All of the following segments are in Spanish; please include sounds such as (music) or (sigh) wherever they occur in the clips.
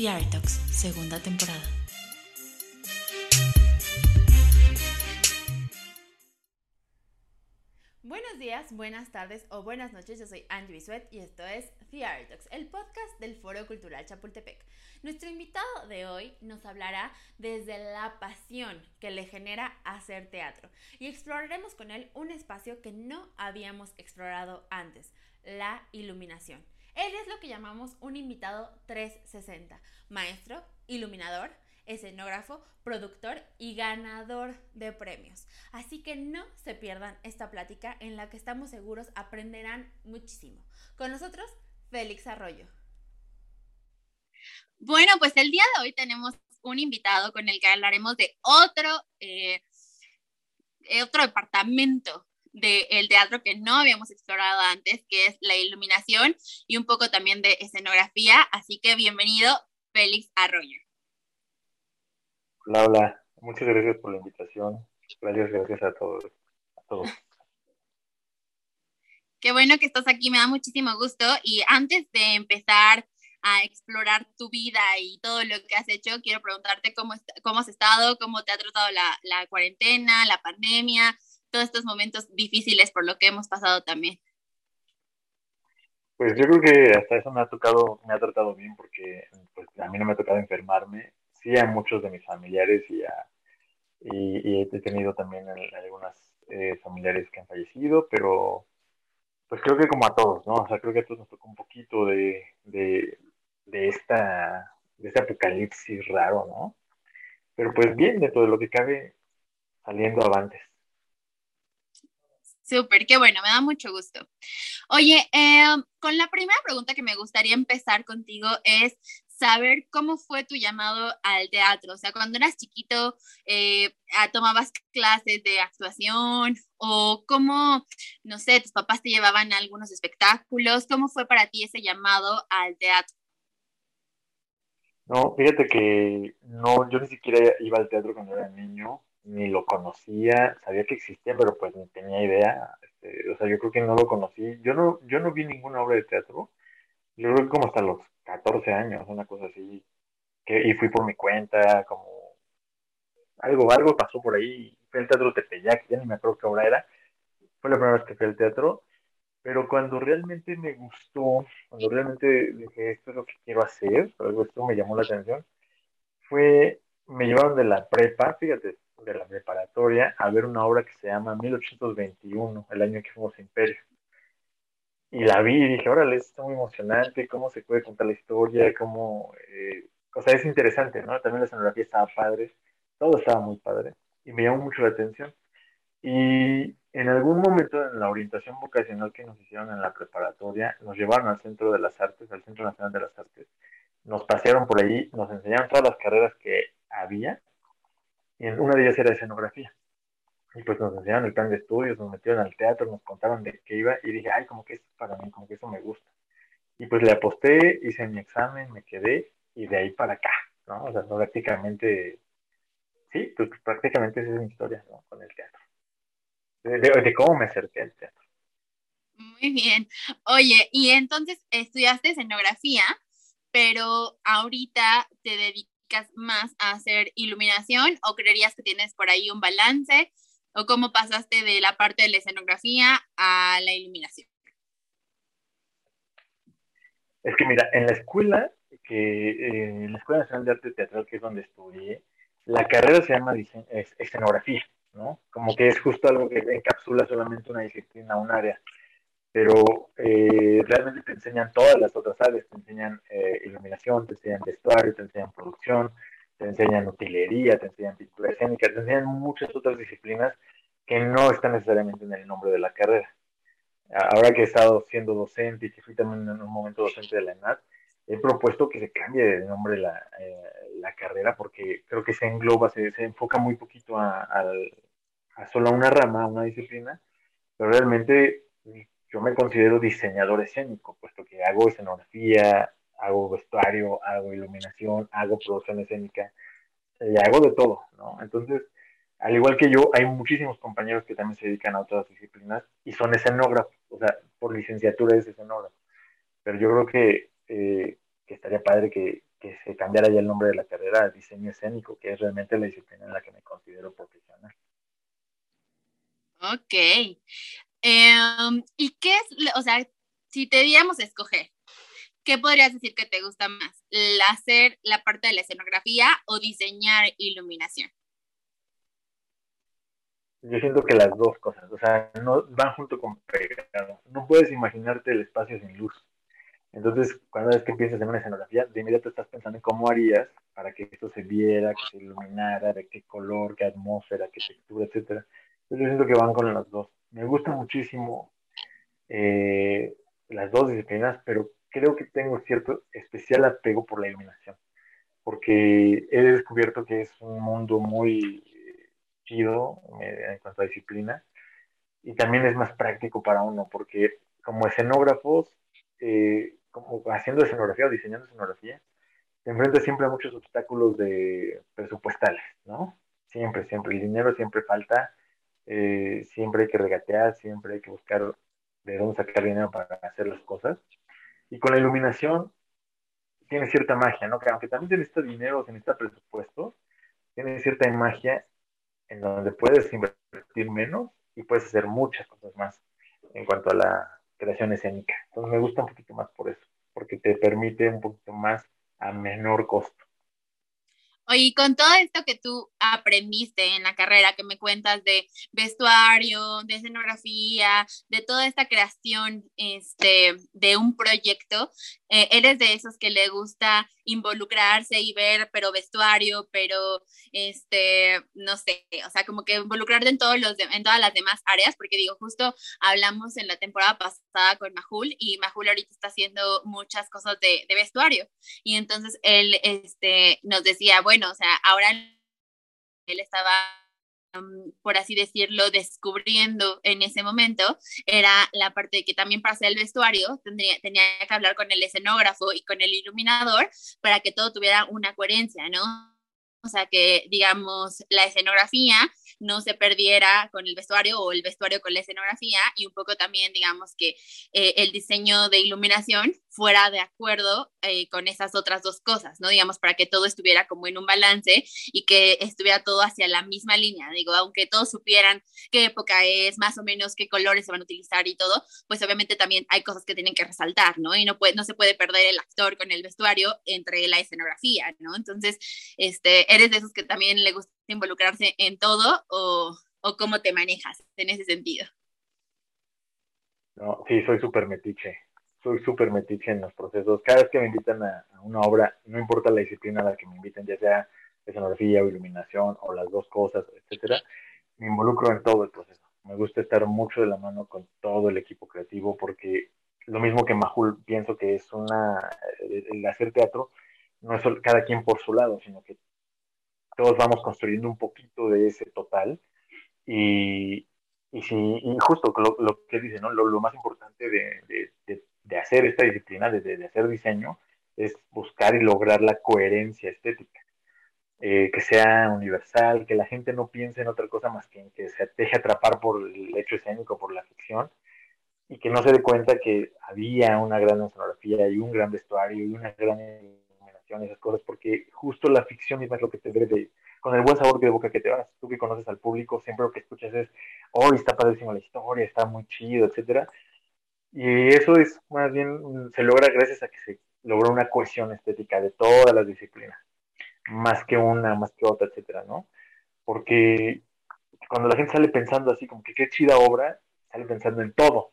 The Talks, segunda temporada. Buenos días, buenas tardes o buenas noches. Yo soy Angie Bisuet y esto es The Talks, el podcast del Foro Cultural Chapultepec. Nuestro invitado de hoy nos hablará desde la pasión que le genera hacer teatro y exploraremos con él un espacio que no habíamos explorado antes, la iluminación. Él es lo que llamamos un invitado 360, maestro, iluminador, escenógrafo, productor y ganador de premios. Así que no se pierdan esta plática en la que estamos seguros aprenderán muchísimo. Con nosotros, Félix Arroyo. Bueno, pues el día de hoy tenemos un invitado con el que hablaremos de otro, eh, otro departamento del teatro que no habíamos explorado antes, que es la iluminación y un poco también de escenografía. Así que bienvenido, Félix Arroyo. Hola, hola. Muchas gracias por la invitación. Gracias, gracias a todos. A todos. Qué bueno que estás aquí, me da muchísimo gusto. Y antes de empezar a explorar tu vida y todo lo que has hecho, quiero preguntarte cómo, cómo has estado, cómo te ha tratado la, la cuarentena, la pandemia, todos estos momentos difíciles por lo que hemos pasado también. Pues yo creo que hasta eso me ha tocado, me ha tratado bien porque pues, a mí no me ha tocado enfermarme, sí a muchos de mis familiares y, a, y, he tenido también algunas eh, familiares que han fallecido, pero pues creo que como a todos, ¿no? O sea, creo que a todos nos tocó un poquito de, de, de esta, de este apocalipsis raro, ¿no? Pero pues bien, dentro de lo que cabe, saliendo avantes. Súper, qué bueno, me da mucho gusto. Oye, eh, con la primera pregunta que me gustaría empezar contigo es saber cómo fue tu llamado al teatro. O sea, cuando eras chiquito, eh, ah, tomabas clases de actuación o cómo, no sé, tus papás te llevaban a algunos espectáculos. ¿Cómo fue para ti ese llamado al teatro? No, fíjate que no, yo ni siquiera iba al teatro cuando era niño ni lo conocía, sabía que existía, pero pues ni tenía idea. Este, o sea, yo creo que no lo conocí. Yo no, yo no vi ninguna obra de teatro. Yo creo que como hasta los 14 años, una cosa así. Y fui por mi cuenta, como algo, algo pasó por ahí. Fui al teatro Tepeyac, ya ni me acuerdo qué obra era. Fue la primera vez que fui al teatro. Pero cuando realmente me gustó, cuando realmente dije, esto es lo que quiero hacer, algo esto me llamó la atención, fue, me llevaron de la prepa, fíjate, de la preparatoria a ver una obra que se llama 1821, el año que fuimos Imperio. Y la vi y dije, órale, está muy emocionante, cómo se puede contar la historia, cómo... Eh, o sea, es interesante, ¿no? También la escenografía estaba padre, todo estaba muy padre y me llamó mucho la atención. Y en algún momento en la orientación vocacional que nos hicieron en la preparatoria, nos llevaron al Centro de las Artes, al Centro Nacional de las Artes, nos pasearon por ahí, nos enseñaron todas las carreras que había y una de ellas era escenografía. Y pues nos enseñaron el plan de estudios, nos metieron al teatro, nos contaron de qué iba y dije, ay, como que es para mí, como que eso me gusta. Y pues le aposté, hice mi examen, me quedé y de ahí para acá, ¿no? O sea, prácticamente, sí, pues prácticamente esa es mi historia, ¿no? Con el teatro. De, cómo me acerqué al teatro. Muy bien. Oye, y entonces estudiaste escenografía, pero ahorita te dedicas más a hacer iluminación o creerías que tienes por ahí un balance o cómo pasaste de la parte de la escenografía a la iluminación? Es que mira, en la escuela, que eh, en la Escuela Nacional de Arte Teatral, que es donde estudié, la carrera se llama escenografía, ¿no? Como que es justo algo que encapsula solamente una disciplina, un área pero eh, realmente te enseñan todas las otras áreas, te enseñan eh, iluminación, te enseñan vestuario, te enseñan producción, te enseñan utilería, te enseñan pintura escénica, te enseñan muchas otras disciplinas que no están necesariamente en el nombre de la carrera. Ahora que he estado siendo docente y que fui también en un momento docente de la ENAD, he propuesto que se cambie de nombre la, eh, la carrera porque creo que se engloba, se, se enfoca muy poquito a, a, a solo una rama, a una disciplina, pero realmente yo me considero diseñador escénico, puesto que hago escenografía, hago vestuario, hago iluminación, hago producción escénica, y hago de todo, ¿no? Entonces, al igual que yo, hay muchísimos compañeros que también se dedican a otras disciplinas y son escenógrafos, o sea, por licenciatura es escenógrafo. Pero yo creo que, eh, que estaría padre que, que se cambiara ya el nombre de la carrera a diseño escénico, que es realmente la disciplina en la que me considero profesional. Ok. Em, ¿Y qué es, o sea, si te diéramos escoger, ¿qué podrías decir que te gusta más? ¿Hacer la parte de la escenografía o diseñar iluminación? Yo siento que las dos cosas, o sea, no van junto con pegado. No puedes imaginarte el espacio sin luz. Entonces, cuando es que piensas en una escenografía, de inmediato estás pensando en cómo harías para que esto se viera, que se iluminara, de qué color, qué atmósfera, qué textura, etcétera. Entonces, yo siento que van con las dos. Me gusta muchísimo eh, las dos disciplinas, pero creo que tengo cierto especial apego por la iluminación, porque he descubierto que es un mundo muy chido eh, en cuanto a disciplina y también es más práctico para uno, porque como escenógrafos, eh, como haciendo escenografía o diseñando escenografía, te enfrentas siempre a muchos obstáculos de presupuestales, ¿no? Siempre, siempre. El dinero siempre falta, eh, siempre hay que regatear, siempre hay que buscar de dónde sacar dinero para hacer las cosas. Y con la iluminación tiene cierta magia, ¿no? Que aunque también se necesita dinero, se necesita presupuesto, tiene cierta magia en donde puedes invertir menos y puedes hacer muchas cosas más en cuanto a la creación escénica. Entonces me gusta un poquito más por eso, porque te permite un poquito más a menor costo. Oye, con todo esto que tú aprendiste en la carrera, que me cuentas de vestuario, de escenografía, de toda esta creación este, de un proyecto, eh, eres de esos que le gusta involucrarse y ver, pero vestuario, pero, este, no sé, o sea, como que involucrarte en, todos los en todas las demás áreas, porque digo, justo hablamos en la temporada pasada con Majul y Majul ahorita está haciendo muchas cosas de, de vestuario. Y entonces él este, nos decía, bueno, o sea, ahora él estaba por así decirlo, descubriendo en ese momento, era la parte de que también para hacer el vestuario tendría, tenía que hablar con el escenógrafo y con el iluminador para que todo tuviera una coherencia, ¿no? O sea, que digamos, la escenografía no se perdiera con el vestuario o el vestuario con la escenografía y un poco también, digamos, que eh, el diseño de iluminación fuera de acuerdo eh, con esas otras dos cosas, ¿no? Digamos, para que todo estuviera como en un balance y que estuviera todo hacia la misma línea. Digo, aunque todos supieran qué época es, más o menos qué colores se van a utilizar y todo, pues obviamente también hay cosas que tienen que resaltar, ¿no? Y no, puede, no se puede perder el actor con el vestuario entre la escenografía, ¿no? Entonces, este, ¿eres de esos que también le gusta involucrarse en todo o, o cómo te manejas en ese sentido? No, sí, soy súper metiche soy súper metiche en los procesos. Cada vez que me invitan a, una obra, no importa la disciplina a la que me inviten, ya sea escenografía o iluminación o las dos cosas, etcétera, me involucro en todo el proceso. Me gusta estar mucho de la mano con todo el equipo creativo porque lo mismo que Majul pienso que es una el hacer teatro no es cada quien por su lado, sino que todos vamos construyendo un poquito de ese total y, y, si, y justo lo, lo que dice, ¿no? Lo, más importante de, hacer esta disciplina, de, de, hacer diseño, es buscar y lograr la coherencia estética. Eh, que sea universal, que la gente no piense en otra cosa más que en que se deje atrapar por el hecho escénico, por la ficción, y que no se dé cuenta que había una gran escenografía y un gran vestuario y una gran iluminación, esas cosas, porque justo la ficción misma es lo que te debe de, con el buen sabor de boca que te vas. Tú que conoces al público, siempre lo que escuchas es, oh, está padrísimo la historia, está muy chido, etcétera. Y eso es más bien, se logra gracias a que se logró una cohesión estética de todas las disciplinas, más que una, más que otra, etcétera, ¿no? Porque cuando la gente sale pensando así, como que qué chida obra, sale pensando en todo.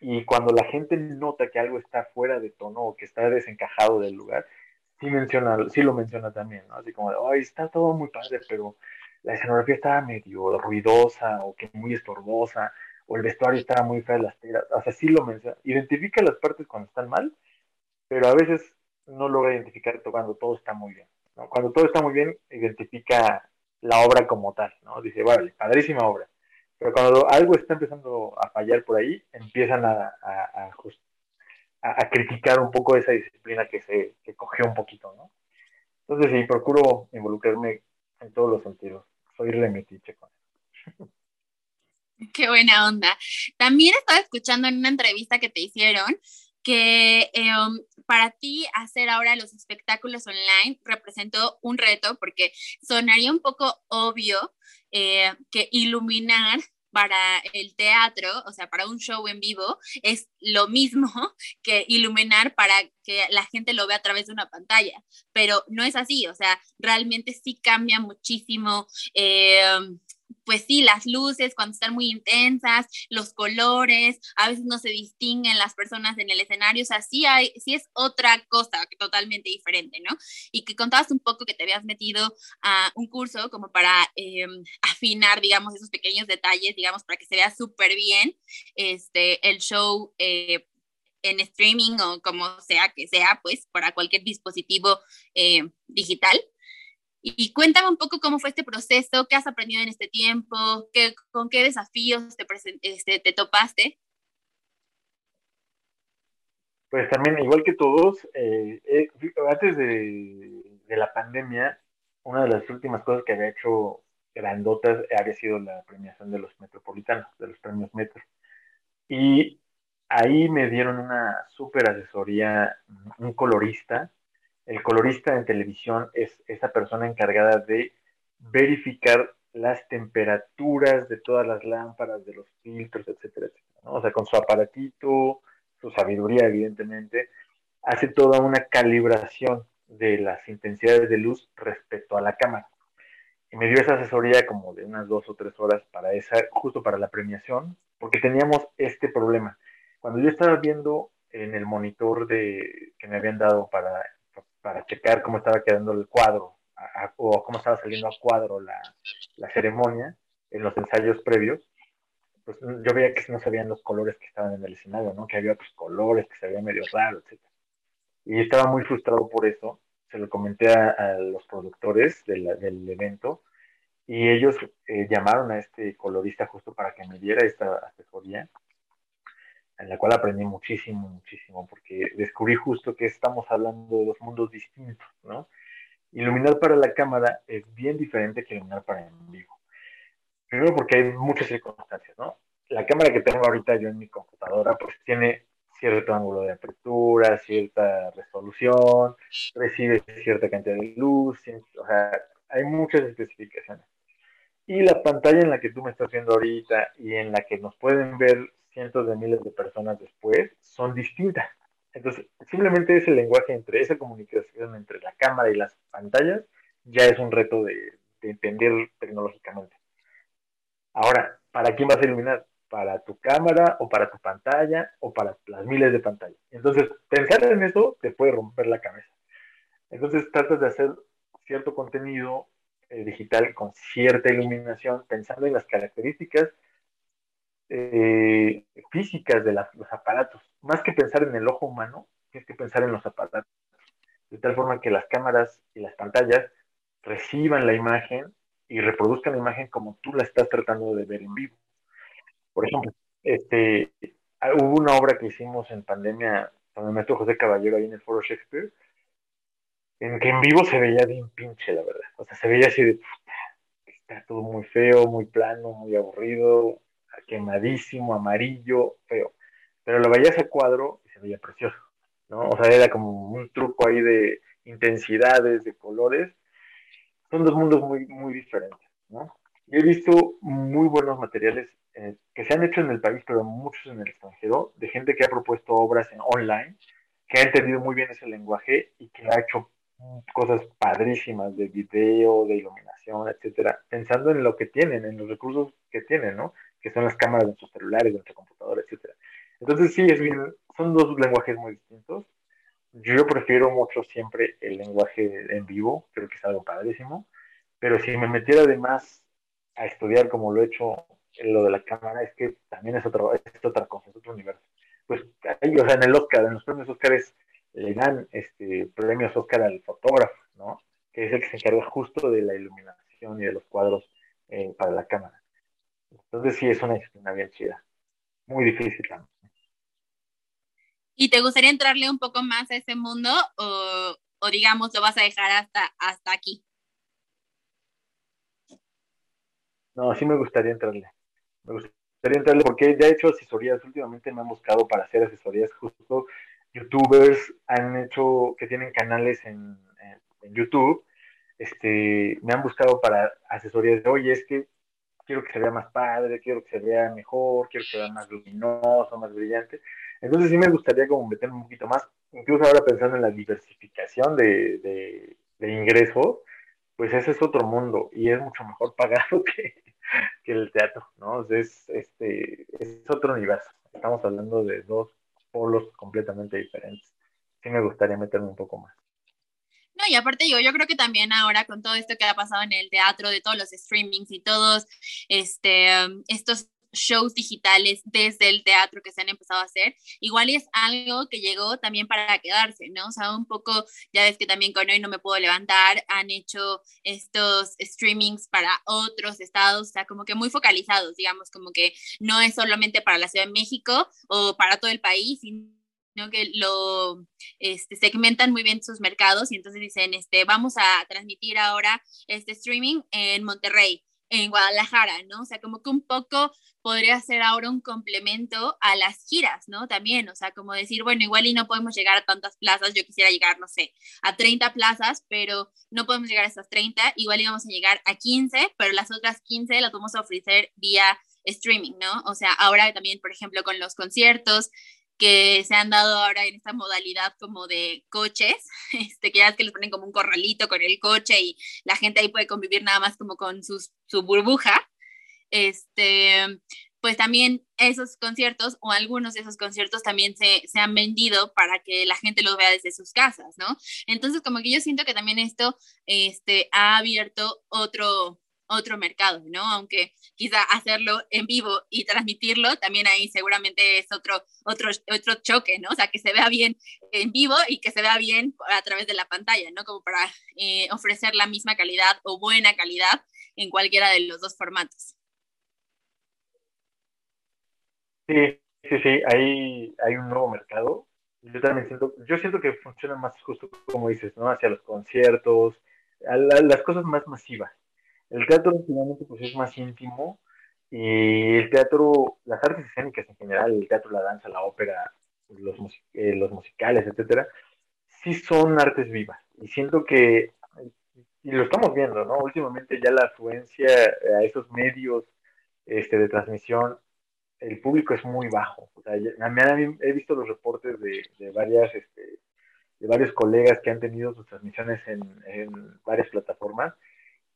Y cuando la gente nota que algo está fuera de tono o que está desencajado del lugar, sí menciona, sí lo menciona también, ¿no? Así como ay, está todo muy padre, pero la escenografía estaba medio ruidosa o que muy estorbosa, o el vestuario estaba muy feo las tiras, o sea, sí lo menciona, identifica las partes cuando están mal, pero a veces no logra identificar cuando todo está muy bien, ¿no? Cuando todo está muy bien, identifica la obra como tal, ¿no? Dice, vale, padrísima obra, pero cuando algo está empezando a fallar por ahí, empiezan a, a, a, a, criticar un poco esa disciplina que se que cogió un poquito, ¿no? Entonces sí, procuro involucrarme en todos los sentidos. Soy remetiche con eso. (laughs) (laughs) Qué buena onda. También estaba escuchando en una entrevista que te hicieron que em, para ti hacer ahora los espectáculos online representó un reto porque sonaría un poco obvio eh, que iluminar para el teatro, o sea, para un show en vivo, es lo mismo (laughs) que iluminar para que la gente lo vea a través de una pantalla, pero no es así, o sea, realmente sí cambia muchísimo eh, pues sí, las luces cuando están muy intensas, los colores, a veces no se distinguen las personas en el escenario, o sea, sí, hay, sí es otra cosa totalmente diferente, ¿no? Y que contabas un poco que te habías metido a un curso como para eh, afinar, digamos, esos pequeños detalles, digamos, para que se vea súper bien este, el show. Eh, en streaming o como sea que sea, pues para cualquier dispositivo eh, digital. Y cuéntame un poco cómo fue este proceso, qué has aprendido en este tiempo, qué, con qué desafíos te, este, te topaste. Pues también, igual que todos, eh, eh, antes de, la pandemia, una de las últimas cosas que había hecho grandotas había sido la premiación de los metropolitanos, de los premios Metro. Y ahí me dieron una súper asesoría, un colorista, el colorista en televisión es esa persona encargada de verificar las temperaturas de todas las lámparas, de los filtros, etcétera, etcétera. O sea, con su aparatito, su sabiduría, evidentemente, hace toda una calibración de las intensidades de luz respecto a la cámara. Y me dio esa asesoría como de unas dos o tres horas para esa, justo para la premiación, porque teníamos este problema. Cuando yo estaba viendo en el monitor de, que me habían dado para para checar cómo estaba quedando el cuadro o cómo estaba saliendo a cuadro la, la, ceremonia en los ensayos previos, pues yo veía que no se veían los colores que estaban en el escenario, ¿no? Que había otros colores, que se veía medio raro, etc. Y estaba muy frustrado por eso. Se lo comenté a, los productores del, del evento y ellos eh, llamaron a este colorista justo para que me diera esta asesoría en la cual aprendí muchísimo, muchísimo, porque descubrí justo que estamos hablando de dos mundos distintos, ¿no? Iluminar para la cámara es bien diferente que iluminar para en vivo. Primero porque hay muchas circunstancias, ¿no? La cámara que tengo ahorita yo en mi computadora, pues tiene cierto ángulo de apertura, cierta resolución, recibe cierta cantidad de luz, o sea, hay muchas especificaciones. Y la pantalla en la que tú me estás viendo ahorita y en la que nos pueden ver cientos de miles de personas después son distintas. Entonces, simplemente ese lenguaje entre esa comunicación entre la cámara y las pantallas ya es un reto de, entender tecnológicamente. Ahora, ¿para quién vas a iluminar? ¿Para tu cámara o para tu pantalla o para las miles de pantallas? Entonces, pensar en eso te puede romper la cabeza. Entonces, tratas de hacer cierto contenido eh, digital con cierta iluminación, pensando en las características eh, físicas de los aparatos. Más que pensar en el ojo humano, tienes que pensar en los aparatos. De tal forma que las cámaras y las pantallas reciban la imagen y reproduzcan la imagen como tú la estás tratando de ver en vivo. Por ejemplo, este, hubo una obra que hicimos en pandemia con el maestro José Caballero ahí en el Foro Shakespeare, en que en vivo se veía bien pinche, la verdad. O sea, se veía así de, está todo muy feo, muy plano, muy aburrido, quemadísimo, amarillo, feo. Pero lo veías a cuadro y se veía precioso, ¿no? O sea, era como un truco ahí de intensidades, de colores. Son dos mundos muy, muy diferentes, ¿no? Yo he visto muy buenos materiales eh, que se han hecho en el país, pero muchos en el extranjero, de gente que ha propuesto obras en online, que ha entendido muy bien ese lenguaje y que ha hecho cosas padrísimas de video, de iluminación, etcétera, pensando en lo que tienen, en los recursos que tienen, ¿no? Que son las cámaras de nuestros celulares, de nuestra computadora, etc. Entonces sí, es bien, son dos lenguajes muy distintos. Yo prefiero mucho siempre el lenguaje en vivo, creo que es algo padrísimo, pero si me metiera además a estudiar como lo he hecho en lo de la cámara, es que también es, otro, es otra cosa, es otro universo. Pues ahí, o sea, en el Oscar, en los premios Oscars le dan este, premios Oscar al fotógrafo, ¿no? Que es el que se encarga justo de la iluminación y de los cuadros eh, para la cámara. Entonces sí es una disciplina bien chida. Muy difícil también. ¿Y te gustaría entrarle un poco más a ese mundo o, o digamos lo vas a dejar hasta, hasta aquí? No, sí me gustaría entrarle. Me gustaría entrarle porque ya he hecho asesorías. Últimamente me han buscado para hacer asesorías justo youtubers han hecho, que tienen canales en, en, YouTube, este, me han buscado para asesorías de, oye, es que quiero que se vea más padre, quiero que se vea mejor, quiero que se vea más luminoso, más brillante. Entonces sí me gustaría como meterme un poquito más, incluso ahora pensando en la diversificación de, de, de ingresos, pues ese es otro mundo y es mucho mejor (laughs) pagado que, que el teatro, ¿no? es, este, es otro universo. Estamos hablando de dos polos completamente diferentes. Sí me gustaría meterme un poco más. No, y aparte yo, yo creo que también ahora con todo esto que ha pasado en el teatro, de todos los streamings y todos este, um, estos shows digitales desde el teatro que se han empezado a hacer, igual es algo que llegó también para quedarse, ¿no? O sea, un poco, ya ves que también con hoy no me puedo levantar, han hecho estos streamings para otros estados, o sea, como que muy focalizados, digamos, como que no es solamente para la Ciudad de México o para todo el país, sino que lo este, segmentan muy bien sus mercados y entonces dicen, este, vamos a transmitir ahora este streaming en Monterrey, en Guadalajara, ¿no? O sea, como que un poco podría ser ahora un complemento a las giras, ¿no? También, o sea, como decir, bueno, igual y no podemos llegar a tantas plazas, yo quisiera llegar, no sé, a 30 plazas, pero no podemos llegar a esas 30, igual íbamos a llegar a 15, pero las otras 15 las vamos a ofrecer vía streaming, ¿no? O sea, ahora también, por ejemplo, con los conciertos, que se han dado ahora en esta modalidad como de coches, (laughs) este, que ya es que les ponen como un corralito con el coche y la gente ahí puede convivir nada más como con sus, su burbuja, este, pues también esos conciertos o algunos de esos conciertos también se, se, han vendido para que la gente los vea desde sus casas, ¿no? Entonces, como que yo siento que también esto este, ha abierto otro, otro mercado, ¿no? Aunque quizá hacerlo en vivo y transmitirlo, también ahí seguramente es otro, otro, otro choque, ¿no? O sea, que se vea bien en vivo y que se vea bien a través de la pantalla, ¿no? Como para eh, ofrecer la misma calidad o buena calidad en cualquiera de los dos formatos. Sí, sí, sí, hay, hay un nuevo mercado. Yo también siento, yo siento que funciona más justo, como dices, ¿no? Hacia los conciertos, a las cosas más masivas. El teatro finalmente pues es más íntimo y el teatro, las artes escénicas en general, el teatro, la danza, la ópera, los, eh, los musicales, etcétera, sí son artes vivas. Y siento que, y lo estamos viendo, ¿no? Últimamente ya la afluencia a esos medios este, de transmisión el público es muy bajo. O sea, he visto los reportes de, de varias, este, de varios colegas que han tenido sus transmisiones en, en, varias plataformas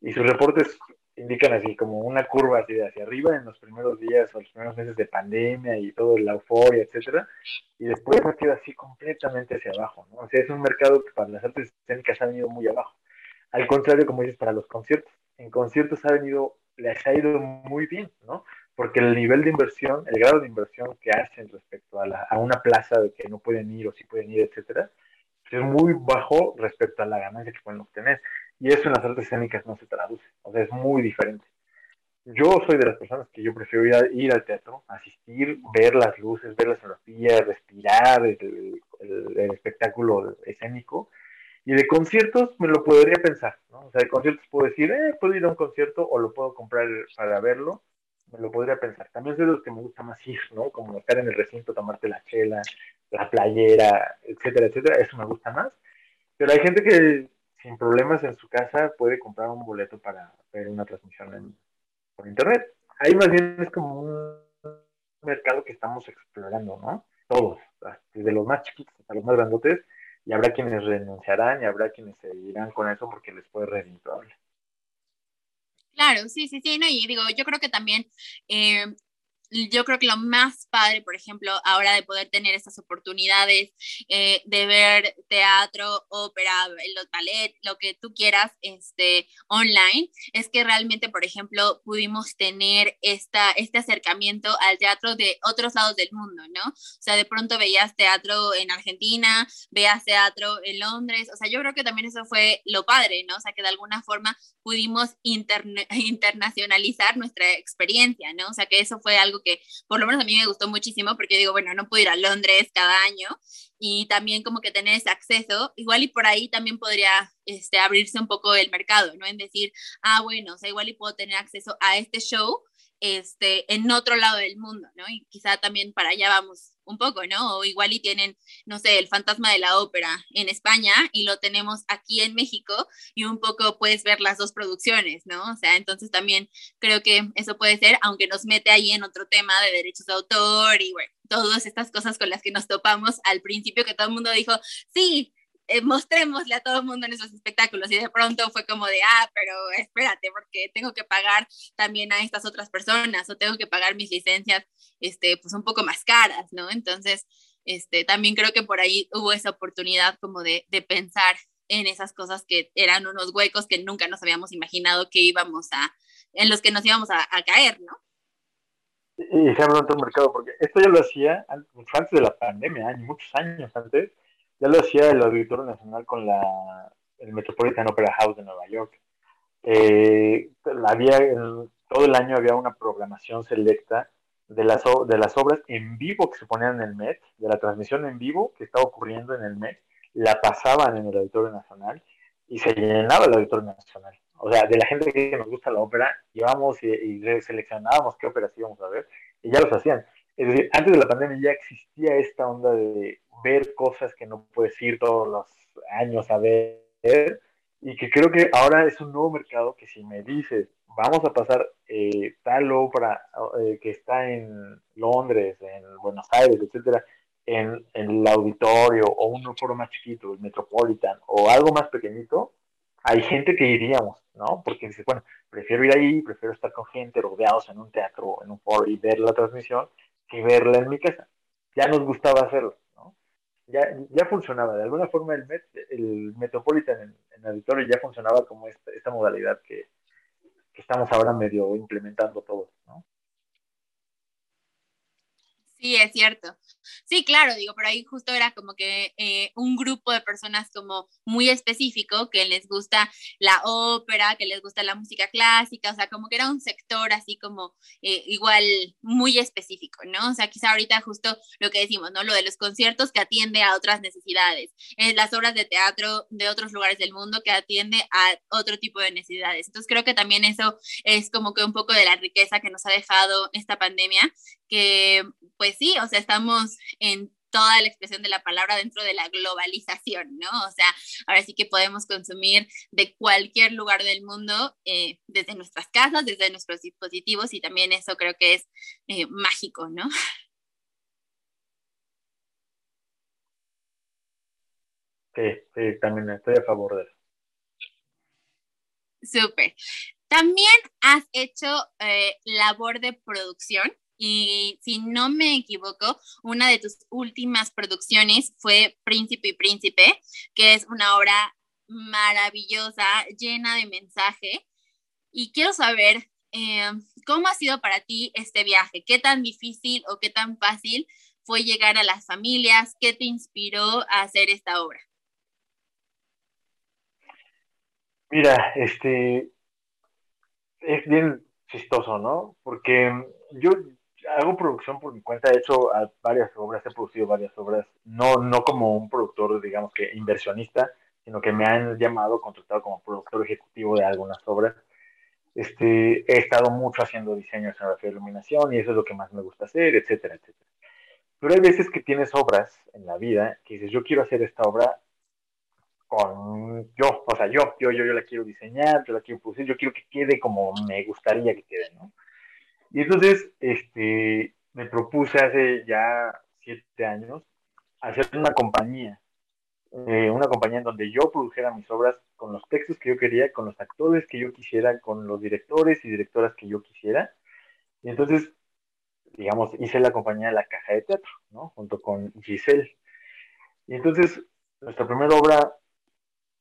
y sus reportes indican así como una curva así de hacia arriba en los primeros días o los primeros meses de pandemia y todo la euforia, etcétera, y después ha quedado así completamente hacia abajo, ¿no? O sea, es un mercado que para las artes escénicas ha venido muy abajo. Al contrario, como dices, para los conciertos. En conciertos ha venido, les ha ido muy bien, ¿no? porque el nivel de inversión, el grado de inversión que hacen respecto a, la, a una plaza de que no pueden ir o sí pueden ir, etcétera, es muy bajo respecto a la ganancia que pueden obtener. Y eso en las artes escénicas no se traduce, o sea, es muy diferente. Yo soy de las personas que yo prefiero ir, ir al teatro, asistir, ver las luces, ver la escenografía, respirar el, el, espectáculo escénico. Y de conciertos me lo podría pensar, ¿no? O sea, de conciertos puedo decir, eh, puedo ir a un concierto o lo puedo comprar para verlo me lo podría pensar. También soy de los que me gusta más ir, ¿no? Como estar en el recinto, tomarte la chela, la playera, etcétera, etcétera. Eso me gusta más. Pero hay gente que sin problemas en su casa puede comprar un boleto para ver una transmisión por internet. Ahí más bien es como un mercado que estamos explorando, ¿no? Todos, desde los más chiquitos hasta los más grandotes, y habrá quienes renunciarán y habrá quienes se irán con eso porque les puede redituable. Claro, sí, sí, sí, no, y digo, yo creo que también eh, yo creo que lo más padre, por ejemplo, ahora de poder tener estas oportunidades eh, de ver teatro, ópera, los ballet, lo que tú quieras, este, online, es que realmente, por ejemplo, pudimos tener esta, este acercamiento al teatro de otros lados del mundo, ¿no? O sea, de pronto veías teatro en Argentina, veías teatro en Londres, o sea, yo creo que también eso fue lo padre, ¿no? O sea, que de alguna forma pudimos (laughs) internacionalizar nuestra experiencia, ¿no? O sea, que eso fue algo que por lo menos a mí me gustó muchísimo porque digo, bueno, no puedo ir a Londres cada año y también como que tener acceso, igual y por ahí también podría este, abrirse un poco el mercado, ¿no? En decir, ah, bueno, o sea, igual y puedo tener acceso a este show este, en otro lado del mundo, ¿no? Y quizá también para allá vamos un poco, ¿no? O igual y tienen, no sé, el fantasma de la ópera en España y lo tenemos aquí en México y un poco puedes ver las dos producciones, ¿no? O sea, entonces también creo que eso puede ser, aunque nos mete ahí en otro tema de derechos de autor y bueno, todas estas cosas con las que nos topamos al principio que todo el mundo dijo, sí, eh, mostrémosle a todo el mundo en esos espectáculos y de pronto fue como de, ah, pero espérate, porque tengo que pagar también a estas otras personas o tengo que pagar mis licencias, este, pues un poco más caras, ¿no? Entonces, este, también creo que por ahí hubo esa oportunidad como de, de pensar en esas cosas que eran unos huecos que nunca nos habíamos imaginado que íbamos a, en los que nos íbamos a, caer, ¿no? Y se abrió otro mercado, porque esto ya lo hacía antes de la pandemia, muchos años antes, ya lo hacía el Auditorio Nacional con la, el Metropolitan Opera House de Nueva York. Eh, había, todo el año había una programación selecta de las, de las obras en vivo que se ponían en el Met, de la transmisión en vivo que estaba ocurriendo en el Met, la pasaban en el Auditorio Nacional y se llenaba el Auditorio Nacional. O sea, de la gente que nos gusta la ópera, íbamos y, y seleccionábamos qué óperas íbamos a ver y ya los hacían. Es decir, antes de la pandemia ya existía esta onda de ver cosas que no puedes ir todos los años a ver y que creo que ahora es un nuevo mercado que si me dices, vamos a pasar eh, tal obra eh, que está en Londres, en Buenos Aires, etcétera, en, en, el auditorio o un foro más chiquito, el Metropolitan o algo más pequeñito, hay gente que iríamos, ¿no? Porque dice, bueno, prefiero ir ahí, prefiero estar con gente rodeados en un teatro, en un foro y ver la transmisión que verla en mi casa. Ya nos gustaba hacerlo ya, ya funcionaba. De alguna forma el, Met, el Metropolitan en, en auditorio ya funcionaba como esta, esta modalidad que, que, estamos ahora medio implementando todos, ¿no? Sí, es cierto. Sí, claro, digo, pero ahí justo era como que eh, un grupo de personas como muy específico que les gusta la ópera, que les gusta la música clásica, o sea, como que era un sector así como eh, igual muy específico, ¿no? O sea, quizá ahorita justo lo que decimos, ¿no? Lo de los conciertos que atiende a otras necesidades, eh, las obras de teatro de otros lugares del mundo que atiende a otro tipo de necesidades. Entonces creo que también eso es como que un poco de la riqueza que nos ha dejado esta pandemia, que pues sí, o sea, estamos en toda la expresión de la palabra dentro de la globalización, ¿no? O sea, ahora sí que podemos consumir de cualquier lugar del mundo, eh, desde nuestras casas, desde nuestros dispositivos, y también eso creo que es eh, mágico, ¿no? Sí, sí, también estoy a favor de eso. Súper. También has hecho eh, labor de producción y si no me equivoco, una de tus últimas producciones fue Príncipe y Príncipe, que es una obra maravillosa, llena de mensaje. Y quiero saber eh, cómo ha sido para ti este viaje, qué tan difícil o qué tan fácil fue llegar a las familias, qué te inspiró a hacer esta obra. Mira, este es bien chistoso, ¿no? Porque yo hago producción por mi cuenta, he hecho varias obras, he producido varias obras, no, no como un productor, digamos que inversionista, sino que me han llamado, contratado como productor ejecutivo de algunas obras. Este, he estado mucho haciendo diseño, escenografía, iluminación, y eso es lo que más me gusta hacer, etcétera, etcétera. Pero hay veces que tienes obras en la vida que dices, yo quiero hacer esta obra con yo, o sea, yo, yo, yo, yo la quiero diseñar, yo la quiero producir, yo quiero que quede como me gustaría que quede, ¿no? Y entonces, este, me propuse hace ya siete años hacer una compañía, eh, una compañía en donde yo produjera mis obras con los textos que yo quería, con los actores que yo quisiera, con los directores y directoras que yo quisiera. Y entonces, digamos, hice la compañía la caja de teatro, ¿no? Junto con Giselle. Y entonces, nuestra primera obra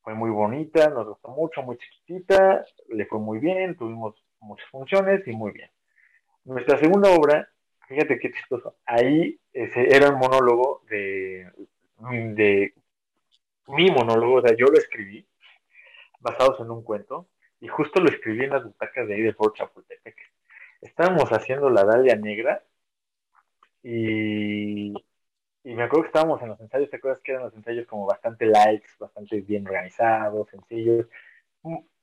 fue muy bonita, nos gustó mucho, muy chiquitita, le fue muy bien, tuvimos muchas funciones y muy bien. Nuestra segunda obra, fíjate qué chistoso, ahí ese era un monólogo de, de mi monólogo, o sea, yo lo escribí basados en un cuento y justo lo escribí en las butacas de ahí de Fort Chapultepec. Estábamos haciendo la Dalia Negra y, y me acuerdo que estábamos en los ensayos, ¿te acuerdas que eran los ensayos como bastante likes, bastante bien organizados, sencillos,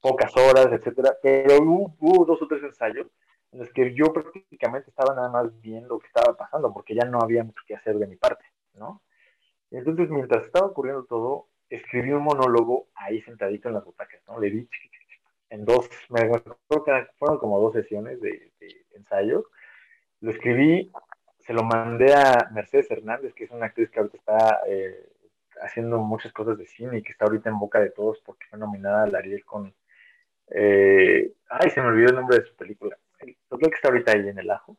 pocas horas, etcétera? Pero hubo, hubo dos o tres ensayos en los que yo prácticamente estaba nada más viendo lo que estaba pasando, porque ya no había mucho que hacer de mi parte, ¿no? Entonces, mientras estaba ocurriendo todo, escribí un monólogo ahí sentadito en las butacas, ¿no? Le di en dos, me acuerdo que fueron como dos sesiones de, ensayo. Lo escribí, se lo mandé a Mercedes Hernández, que es una actriz que ahorita está eh, haciendo muchas cosas de cine y que está ahorita en boca de todos porque fue nominada a la Ariel con... Eh, ay, se me olvidó el nombre de su película. Creo que está ahorita ahí en el ajo.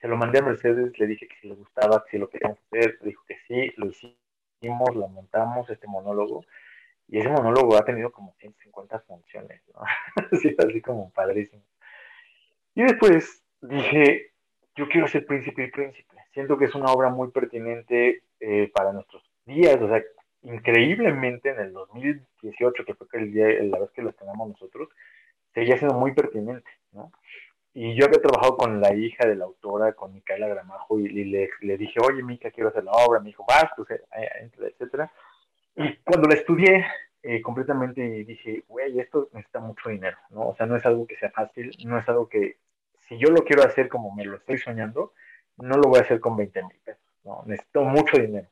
Se lo mandé a Mercedes, le dije que si le gustaba, que si lo queríamos hacer, dijo que sí, lo hicimos, lo montamos, este monólogo. Y ese monólogo ha tenido como 150 funciones, ¿no? (laughs) así, así como padrísimo. Y después dije, yo quiero ser príncipe y príncipe. Siento que es una obra muy pertinente eh, para nuestros días, o sea, increíblemente en el 2018, que fue el día, la vez que lo estrenamos nosotros, seguía siendo muy pertinente, ¿no? Y yo había trabajado con la hija de la autora, con Micaela Gramajo, y, le, le, dije, oye, Mica, quiero hacer la obra. Me dijo, vas, pues, etcétera. Y cuando la estudié eh, completamente, dije, güey, esto necesita mucho dinero, ¿no? O sea, no es algo que sea fácil, no es algo que, si yo lo quiero hacer como me lo estoy soñando, no lo voy a hacer con 20 mil pesos, ¿no? Necesito mucho dinero.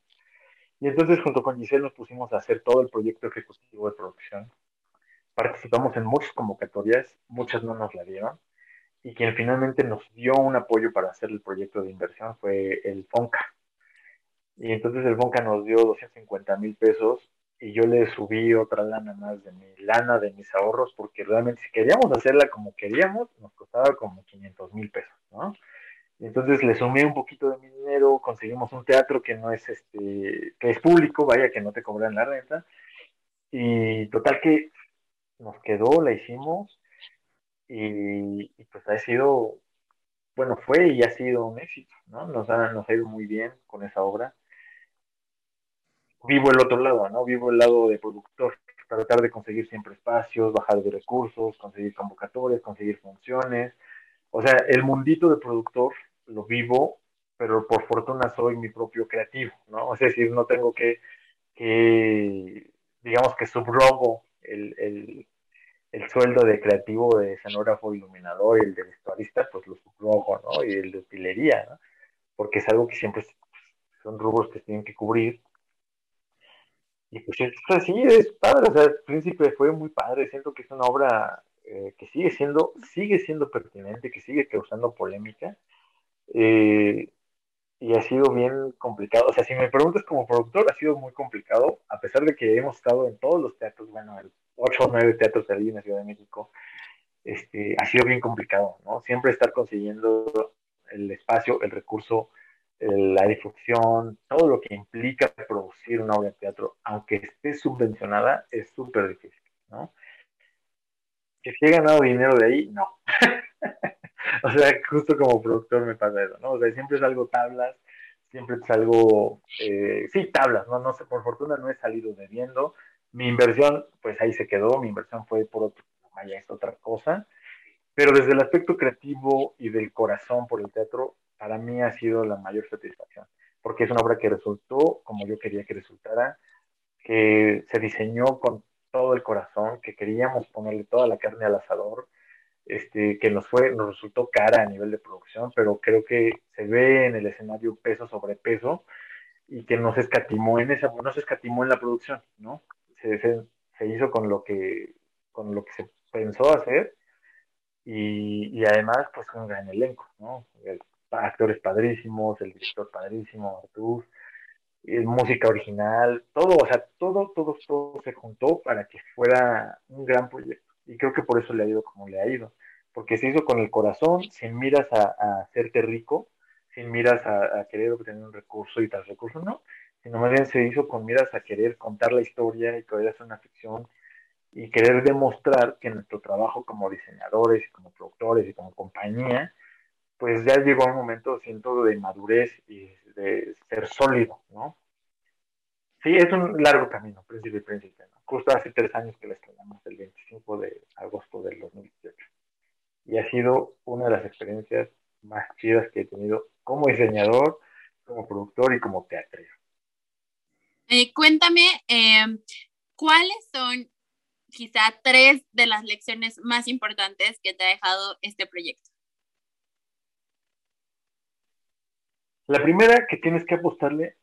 Y entonces junto con Giselle nos pusimos a hacer todo el proyecto ejecutivo de producción. Participamos en muchas convocatorias, muchas no nos la dieron. Y quien finalmente nos dio un apoyo para hacer el proyecto de inversión fue el FONCA. Y entonces el FONCA nos dio 250 mil pesos y yo le subí otra lana más de mi lana, de mis ahorros, porque realmente si queríamos hacerla como queríamos, nos costaba como 500 mil pesos, ¿no? Entonces le sumé un poquito de mi dinero, conseguimos un teatro que no es este, que es público, vaya que no te cobran la renta. Y total que nos quedó, la hicimos y, pues ha sido, bueno, fue y ha sido un éxito, ¿no? Nos ha, nos ha ido muy bien con esa obra. Vivo el otro lado, ¿no? Vivo el lado de productor, tratar de conseguir siempre espacios, bajar de recursos, conseguir convocatorias, conseguir funciones. O sea, el mundito de productor lo vivo, pero por fortuna soy mi propio creativo, ¿no? Es decir, no tengo que, digamos que subrogo el, el, el, sueldo de creativo de escenógrafo, iluminador y el de vestuarista, pues lo subrogo, ¿no? Y el de utilería, ¿no? Porque es algo que siempre son rubros que tienen que cubrir. Y pues sí, es padre, o sea, el Príncipe fue muy padre, siento que es una obra eh, que sigue siendo, sigue siendo pertinente, que sigue causando polémica, eh, y ha sido bien complicado. O sea, si me preguntas como productor, ha sido muy complicado, a pesar de que hemos estado en todos los teatros, bueno, el 8 o 9 teatros de allí en la Ciudad de México, este, ha sido bien complicado, ¿no? Siempre estar consiguiendo el espacio, el recurso, la difusión, todo lo que implica producir una obra de teatro, aunque esté subvencionada, es súper difícil, ¿no? Que si he ganado dinero de ahí, no. (laughs) o sea, justo como productor me pasa eso, ¿no? O sea, siempre es algo tablas, siempre es algo, eh, sí, tablas, ¿no? No sé, por fortuna no he salido debiendo. Mi inversión, pues ahí se quedó, mi inversión fue por otro, es otra cosa. Pero desde el aspecto creativo y del corazón por el teatro, para mí ha sido la mayor satisfacción, porque es una obra que resultó como yo quería que resultara, que se diseñó con todo el corazón, que queríamos ponerle toda la carne al asador, este, que nos fue, nos resultó cara a nivel de producción, pero creo que se ve en el escenario peso sobre peso y que no se escatimó en esa, no se escatimó en la producción, ¿no? Se, se, hizo con lo que, con lo que se pensó hacer y, y además, pues un gran elenco, ¿no? actores padrísimos, el director padrísimo, Artur, música original, todo, o sea, todo, todo, todo se juntó para que fuera un gran proyecto. Y creo que por eso le ha ido como le ha ido, porque se hizo con el corazón, sin miras a, hacerte rico, sin miras a, querer obtener un recurso y tal recurso, no, sino más bien se hizo con miras a querer contar la historia y querer hacer una ficción y querer demostrar que nuestro trabajo como diseñadores y como productores y como compañía, pues ya llegó a un momento, siento, de madurez y de ser sólido, ¿no? Sí, es un largo camino, príncipe y príncipe. ¿no? Justo hace tres años que la estrenamos, el 25 de agosto del 2018. Y ha sido una de las experiencias más chidas que he tenido como diseñador, como productor y como teatrero. Eh, cuéntame, eh, ¿cuáles son quizá tres de las lecciones más importantes que te ha dejado este proyecto? La primera que tienes que apostarle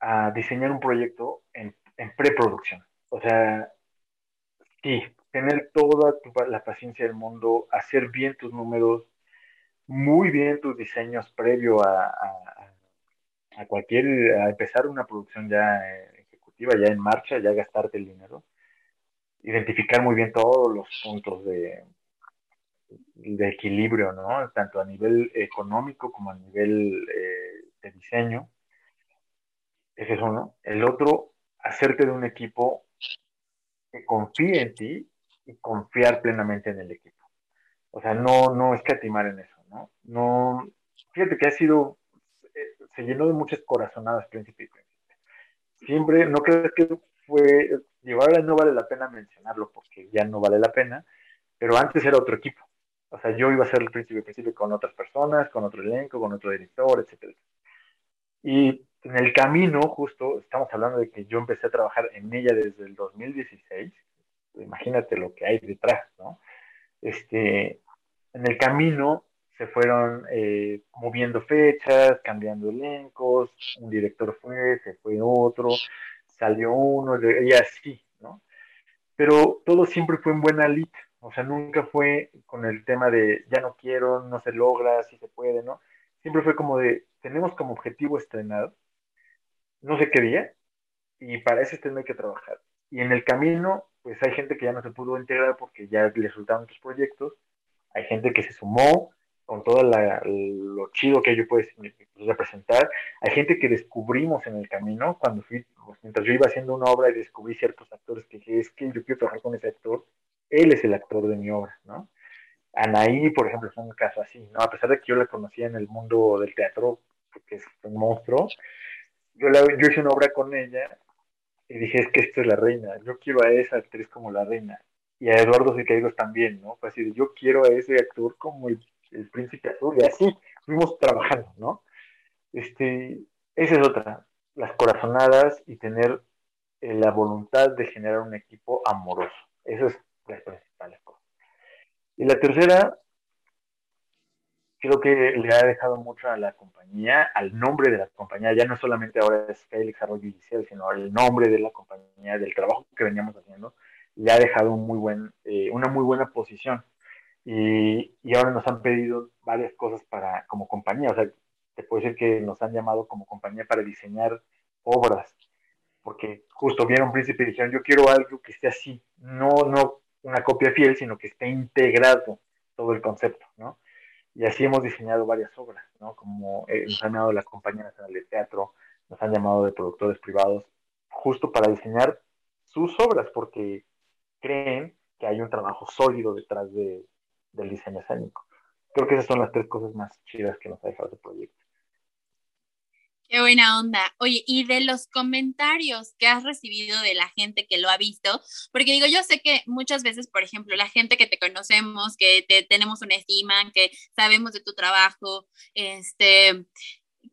a diseñar un proyecto en, en preproducción. O sea, sí, tener toda la paciencia del mundo, hacer bien tus números, muy bien tus diseños previo a cualquier, a empezar una producción ya eh, ejecutiva, ya en marcha, ya gastarte el dinero. Identificar muy bien todos los puntos de, de equilibrio, ¿no? Tanto a nivel económico como a nivel eh, de diseño. Ese es uno. El otro, hacerte de un equipo que confíe en ti y confiar plenamente en el equipo. O sea, no, no escatimar en eso, ¿no? No, fíjate que ha sido, se llenó de muchas corazonadas Príncipe y Príncipe. Siempre, no crees que fue, llevar ahora no vale la pena mencionarlo porque ya no vale la pena, pero antes era otro equipo. O sea, yo iba a ser el Príncipe y Príncipe con otras personas, con otro elenco, con otro director, etcétera. Y en el camino, justo, estamos hablando de que yo empecé a trabajar en ella desde el 2016. Imagínate lo que hay detrás, ¿no? Este, en el camino se fueron eh, moviendo fechas, cambiando elencos, un director fue, se fue otro, salió uno, y así, ¿no? Pero todo siempre fue en buena lid, o sea, nunca fue con el tema de ya no quiero, no se logra, si se puede, ¿no? Siempre fue como de, tenemos como objetivo estrenar, no sé qué día, y para ese estreno hay que trabajar. Y en el camino, pues hay gente que ya no se pudo integrar porque ya le resultaron otros proyectos, hay gente que se sumó con todo lo chido que ello puede representar, hay gente que descubrimos en el camino, cuando fui, pues, mientras yo iba haciendo una obra y descubrí ciertos actores que dije, es que yo quiero trabajar con ese actor, él es el actor de mi obra, ¿no? Anaí, por ejemplo, es un caso así, ¿no? A pesar de que yo la conocía en el mundo del teatro, porque es un monstruo, yo, yo hice una obra con ella y dije, es que esta es la reina, yo quiero a esa actriz como la reina. Y a Eduardo Siqueiros también, ¿no? Fue así, yo quiero a ese actor como el, príncipe azul, y así fuimos trabajando, ¿no? Este, esa es otra, las corazonadas y tener eh, la voluntad de generar un equipo amoroso. Eso es las principales cosas. Y la tercera, creo que le ha dejado mucho a la compañía, al nombre de la compañía, ya no solamente ahora es Félix Arroyo Giselle, sino el nombre de la compañía, del trabajo que veníamos haciendo, le ha dejado eh, una muy buena posición. Y, y, ahora nos han pedido varias cosas para como compañía, o sea, te puedo decir que nos han llamado como compañía para diseñar obras, porque justo vieron Príncipe y dijeron, yo quiero algo que esté así, no, no una copia fiel, sino que esté integrado todo el concepto, ¿no? Y así hemos diseñado varias obras, ¿no? Como eh, nos han llamado la Compañía Nacional de Teatro, nos han llamado de productores privados, justo para diseñar sus obras, porque creen que hay un trabajo sólido detrás de, del diseño escénico. Creo que esas son las tres cosas más chidas que nos ha dejado este proyecto. Qué buena onda. Oye, y de los comentarios que has recibido de la gente que lo ha visto, porque digo, yo sé que muchas veces, por ejemplo, la gente que te conocemos, que te tenemos una estima, que sabemos de tu trabajo, este,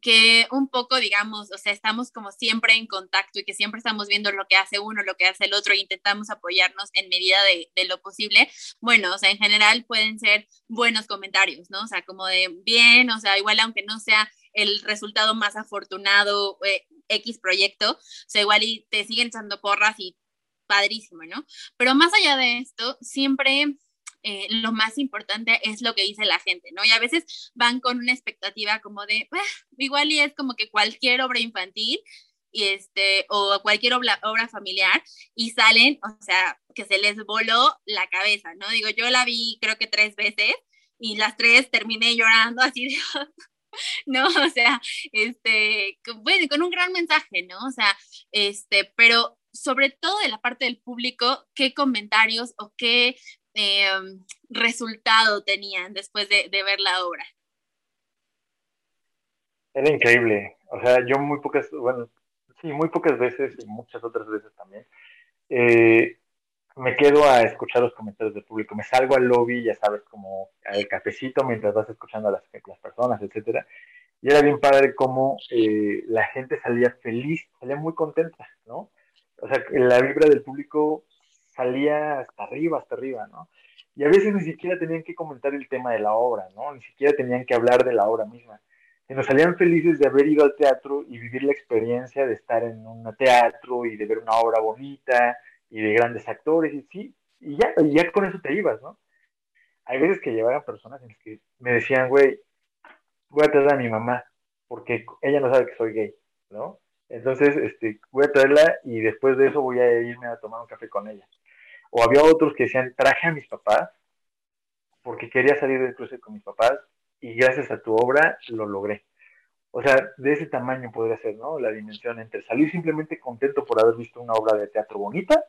que un poco, digamos, o sea, estamos como siempre en contacto y que siempre estamos viendo lo que hace uno, lo que hace el otro e intentamos apoyarnos en medida de, lo posible. Bueno, o sea, en general pueden ser buenos comentarios, ¿no? O sea, como de bien, o sea, igual aunque no sea el resultado más afortunado, eh, X proyecto, o sea, igual y te siguen echando porras y padrísimo, ¿no? Pero más allá de esto, siempre eh, lo más importante es lo que dice la gente, ¿no? Y a veces van con una expectativa como de, ah, igual y es como que cualquier obra infantil y este, o cualquier obra, obra, familiar y salen, o sea, que se les voló la cabeza, ¿no? Digo, yo la vi creo que tres veces y las tres terminé llorando así de, (laughs) ¿no? O sea, este, bueno, con un gran mensaje, ¿no? O sea, este, pero sobre todo de la parte del público, ¿qué comentarios o qué em, resultado tenían después de, ver la obra? Era increíble. O sea, yo muy pocas, bueno, sí, muy pocas veces y muchas otras veces también, eh, me quedo a escuchar los comentarios del público. Me salgo al lobby, ya sabes, como al cafecito mientras vas escuchando a las, las personas, etcétera. Y era bien padre cómo eh, la gente salía feliz, salía muy contenta, ¿no? O sea, la vibra del público salía hasta arriba, hasta arriba, ¿no? Y a veces ni siquiera tenían que comentar el tema de la obra, ¿no? Ni siquiera tenían que hablar de la obra misma. que nos salían felices de haber ido al teatro y vivir la experiencia de estar en un teatro y de ver una obra bonita y de grandes actores y sí, y ya, y ya con eso te ibas, ¿no? Hay veces que llevaban personas en las que me decían, güey, voy a traer a mi mamá porque ella no sabe que soy gay, ¿no? Entonces, este, voy a traerla y después de eso voy a irme a tomar un café con ella. O había otros que decían, traje a mis papás porque quería salir del cruce con mis papás y gracias a tu obra lo logré. O sea, de ese tamaño podría ser, ¿no? La dimensión entre salir simplemente contento por haber visto una obra de teatro bonita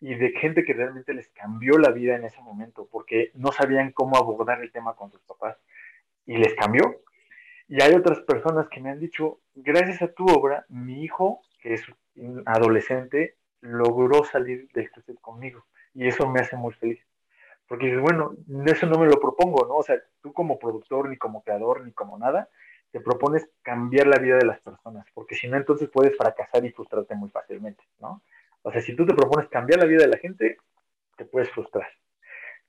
y de gente que realmente les cambió la vida en ese momento porque no sabían cómo abordar el tema con sus papás y les cambió. Y hay otras personas que me han dicho, gracias a tu obra, mi hijo, que es adolescente, logró salir del cruce conmigo y eso me hace muy feliz. Porque dices, bueno, eso no me lo propongo, ¿no? O sea, tú como productor, ni como creador, ni como nada, te propones cambiar la vida de las personas, porque si no, entonces puedes fracasar y frustrarte muy fácilmente, ¿no? O sea, si tú te propones cambiar la vida de la gente, te puedes frustrar.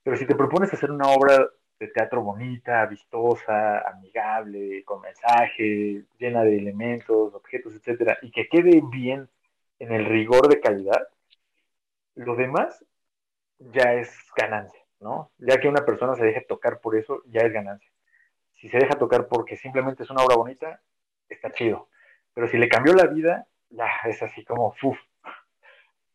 Pero si te propones hacer una obra de teatro bonita, vistosa, amigable, con mensaje, llena de elementos, objetos, etcétera, y que quede bien en el rigor de calidad, lo demás ya es ganancia. ¿no? Ya que una persona se deje tocar por eso, ya es ganancia. Si se deja tocar porque simplemente es una obra bonita, está chido. Pero si le cambió la vida, ya es así como, uff,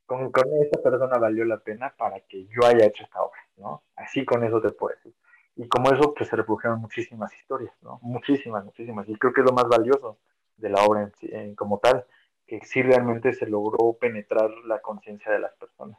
con, con esta persona valió la pena para que yo haya hecho esta obra, ¿no? Así con eso te puedo decir. Y como eso, pues se reprodujeron muchísimas historias, ¿no? Muchísimas, muchísimas. Y creo que es lo más valioso de la obra en, como tal, que sí realmente se logró penetrar la conciencia de las personas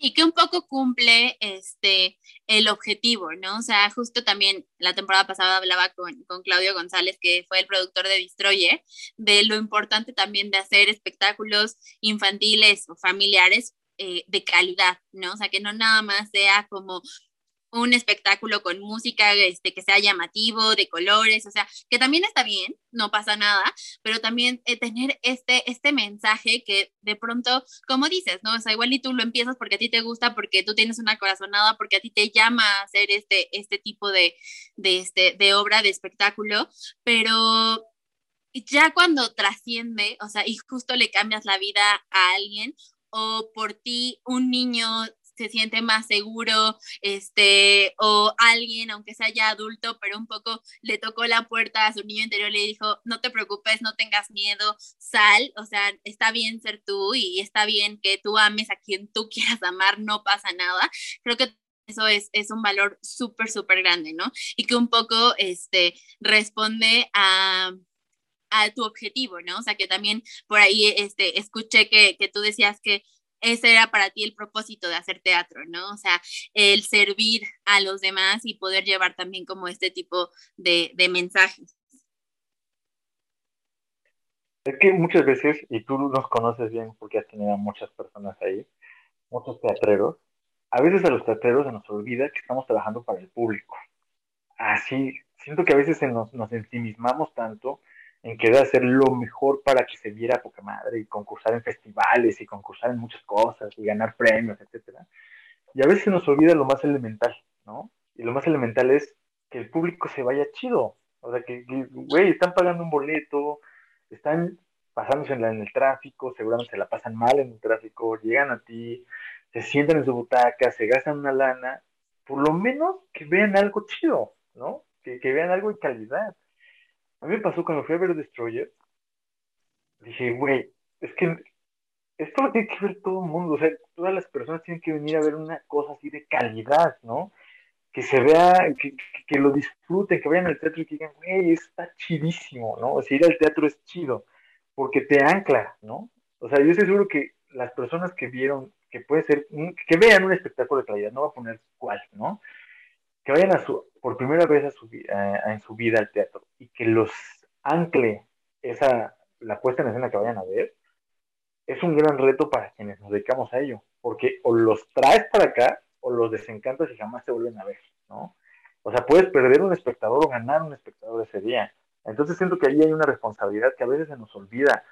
y que un poco cumple este el objetivo, ¿no? O sea, justo también la temporada pasada hablaba con, con Claudio González, que fue el productor de Destroyer, de lo importante también de hacer espectáculos infantiles o familiares eh, de calidad, ¿no? O sea, que no nada más sea como un espectáculo con música este, que sea llamativo, de colores, o sea, que también está bien, no pasa nada, pero también eh, tener este, este mensaje que de pronto, como dices, ¿no? O sea, igual y tú lo empiezas porque a ti te gusta, porque tú tienes una corazonada, porque a ti te llama a hacer este, este tipo de, de, este, de obra, de espectáculo, pero ya cuando trasciende, o sea, y justo le cambias la vida a alguien, o por ti un niño se siente más seguro, este, o alguien, aunque sea ya adulto, pero un poco le tocó la puerta a su niño interior le dijo, no te preocupes, no tengas miedo, sal, o sea, está bien ser tú y está bien que tú ames a quien tú (laughs) quieras amar, no pasa nada. Creo que eso es, es un valor súper, súper grande, ¿no? Y que un poco este, responde a, a tu objetivo, ¿no? O sea, que también por ahí este, escuché que, que tú decías que ese era para ti el propósito de hacer teatro, ¿no? O sea, el servir a los demás y poder llevar también como este tipo de, mensajes. Es que muchas veces, y tú nos conoces bien porque has tenido a muchas personas ahí, muchos teatreros, a veces a los teatreros se nos olvida que estamos trabajando para el público. Así, siento que a veces nos, nos ensimismamos tanto en querer hacer lo mejor para que se viera poca madre y concursar en festivales y concursar en muchas cosas y ganar premios, etcétera. Y a veces nos olvida lo más elemental, ¿no? Y lo más elemental es que el público se vaya chido. O sea, que, güey, están pagando un boleto, están pasándose en, en el tráfico, seguramente se la pasan mal en el tráfico, llegan a ti, se sientan en su butaca, se gastan una lana, por lo menos que vean algo chido, ¿no? Que, que vean algo de calidad. A mí me pasó cuando fui a ver Destroyer, dije, güey, es que esto lo tiene que ver todo el mundo, o sea, todas las personas tienen que venir a ver una cosa así de calidad, ¿no? Que se vea, que, que lo disfruten, que vayan al teatro y que digan, güey, está chidísimo, ¿no? O sea, ir al teatro es chido, porque te ancla, ¿no? O sea, yo estoy seguro que las personas que vieron, que puede ser, que vean un espectáculo de calidad, no va a poner cuál, ¿no? Que vayan a su, por primera vez a su, en su vida al teatro y que los ancle esa, la puesta en escena que vayan a ver, es un gran reto para quienes nos dedicamos a ello, porque o los traes para acá o los desencantas y jamás te vuelven a ver, ¿no? O sea, puedes perder un espectador o ganar un espectador ese día. Entonces siento que ahí hay una responsabilidad que a veces se nos olvida.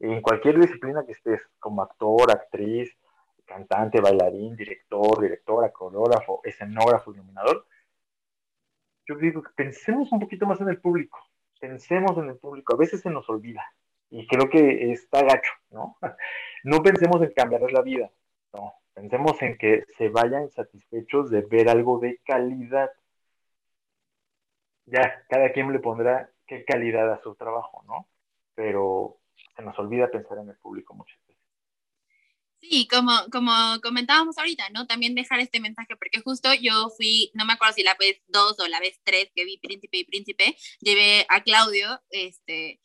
En cualquier disciplina que estés, como actor, actriz, cantante, bailarín, director, directora, coreógrafo, escenógrafo, iluminador, yo digo pensemos un poquito más en el público, pensemos en el público, a veces se nos olvida y creo que está gacho, ¿no? (laughs) No pensemos en cambiarles la vida, no, pensemos en que se vayan satisfechos de ver algo de calidad. Ya, cada quien le pondrá qué calidad a su trabajo, ¿no? Pero se nos olvida pensar en el público muchas. Sí, como, como comentábamos ahorita, ¿no? También dejar este mensaje, porque justo yo fui, no me acuerdo si la vez dos o la vez tres que vi Príncipe y Príncipe, llevé a Claudio, este,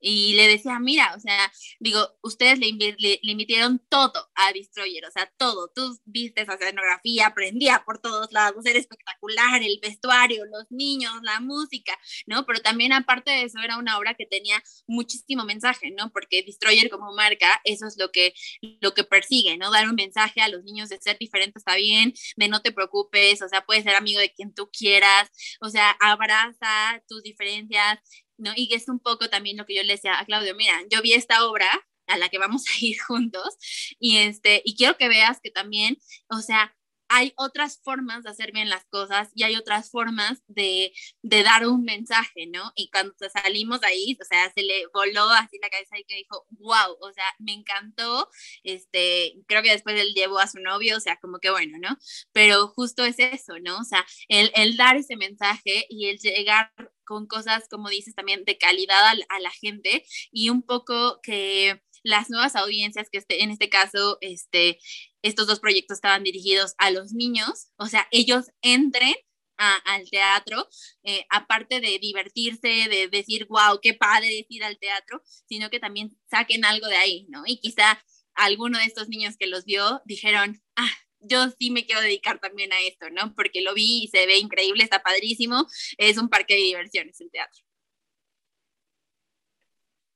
y le decía, mira, o sea, digo, ustedes le, le, emitieron todo a Destroyer, o sea, todo. Tú viste esa escenografía, aprendía por todos lados, era espectacular, el vestuario, los niños, la música, ¿no? Pero también aparte de eso era una obra que tenía muchísimo mensaje, ¿no? Porque Destroyer como marca, eso es lo que, lo que persigue, ¿no? Dar un mensaje a los niños de ser diferente está bien, de no te preocupes, o sea, puedes ser amigo de quien tú quieras, o sea, abraza tus diferencias, ¿no? Y es un poco también lo que yo le decía a Claudio, mira, yo vi esta obra a la que vamos a ir juntos y este y quiero que veas que también, o sea, hay otras formas de hacer bien las cosas y hay otras formas de, de, dar un mensaje, ¿no? Y cuando salimos ahí, o sea, se le voló así la cabeza y que dijo, wow, o sea, me encantó, este, creo que después él llevó a su novio, o sea, como que bueno, ¿no? Pero justo es eso, ¿no? O sea, el, el dar ese mensaje y el llegar con cosas, como dices, también de calidad a, la gente y un poco que las nuevas audiencias que este, en este caso, este, estos dos proyectos estaban dirigidos a los niños, o sea, ellos entren al teatro, eh, aparte de divertirse, de decir, wow, qué padre es ir al teatro, sino que también saquen algo de ahí, ¿no? Y quizá alguno de estos niños que los vio dijeron, ah, yo sí me quiero dedicar también a esto, ¿no? Porque lo vi y se ve increíble, está padrísimo, es un parque de diversiones el teatro.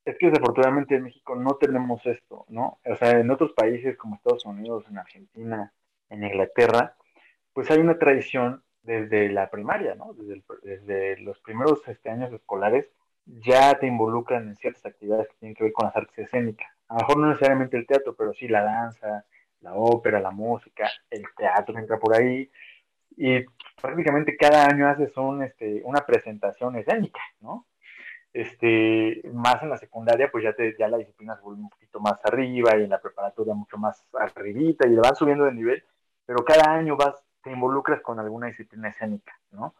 Es que desafortunadamente en México no tenemos esto, ¿no? O sea, en otros países como Estados Unidos, en Argentina, en Inglaterra, pues hay una tradición desde la primaria, ¿no? Desde, los primeros este, años escolares ya te involucran en ciertas actividades que tienen que ver con las artes escénicas. A lo mejor no necesariamente el teatro, pero sí la danza, la ópera, la música, el teatro entra por ahí. Y prácticamente cada año haces un, este, una presentación escénica, ¿no? este, más en la secundaria, pues ya, te, ya la disciplina se vuelve un poquito más arriba y en la preparatoria mucho más arribita y le van subiendo de nivel, pero cada año vas, te involucras con alguna disciplina escénica, ¿no?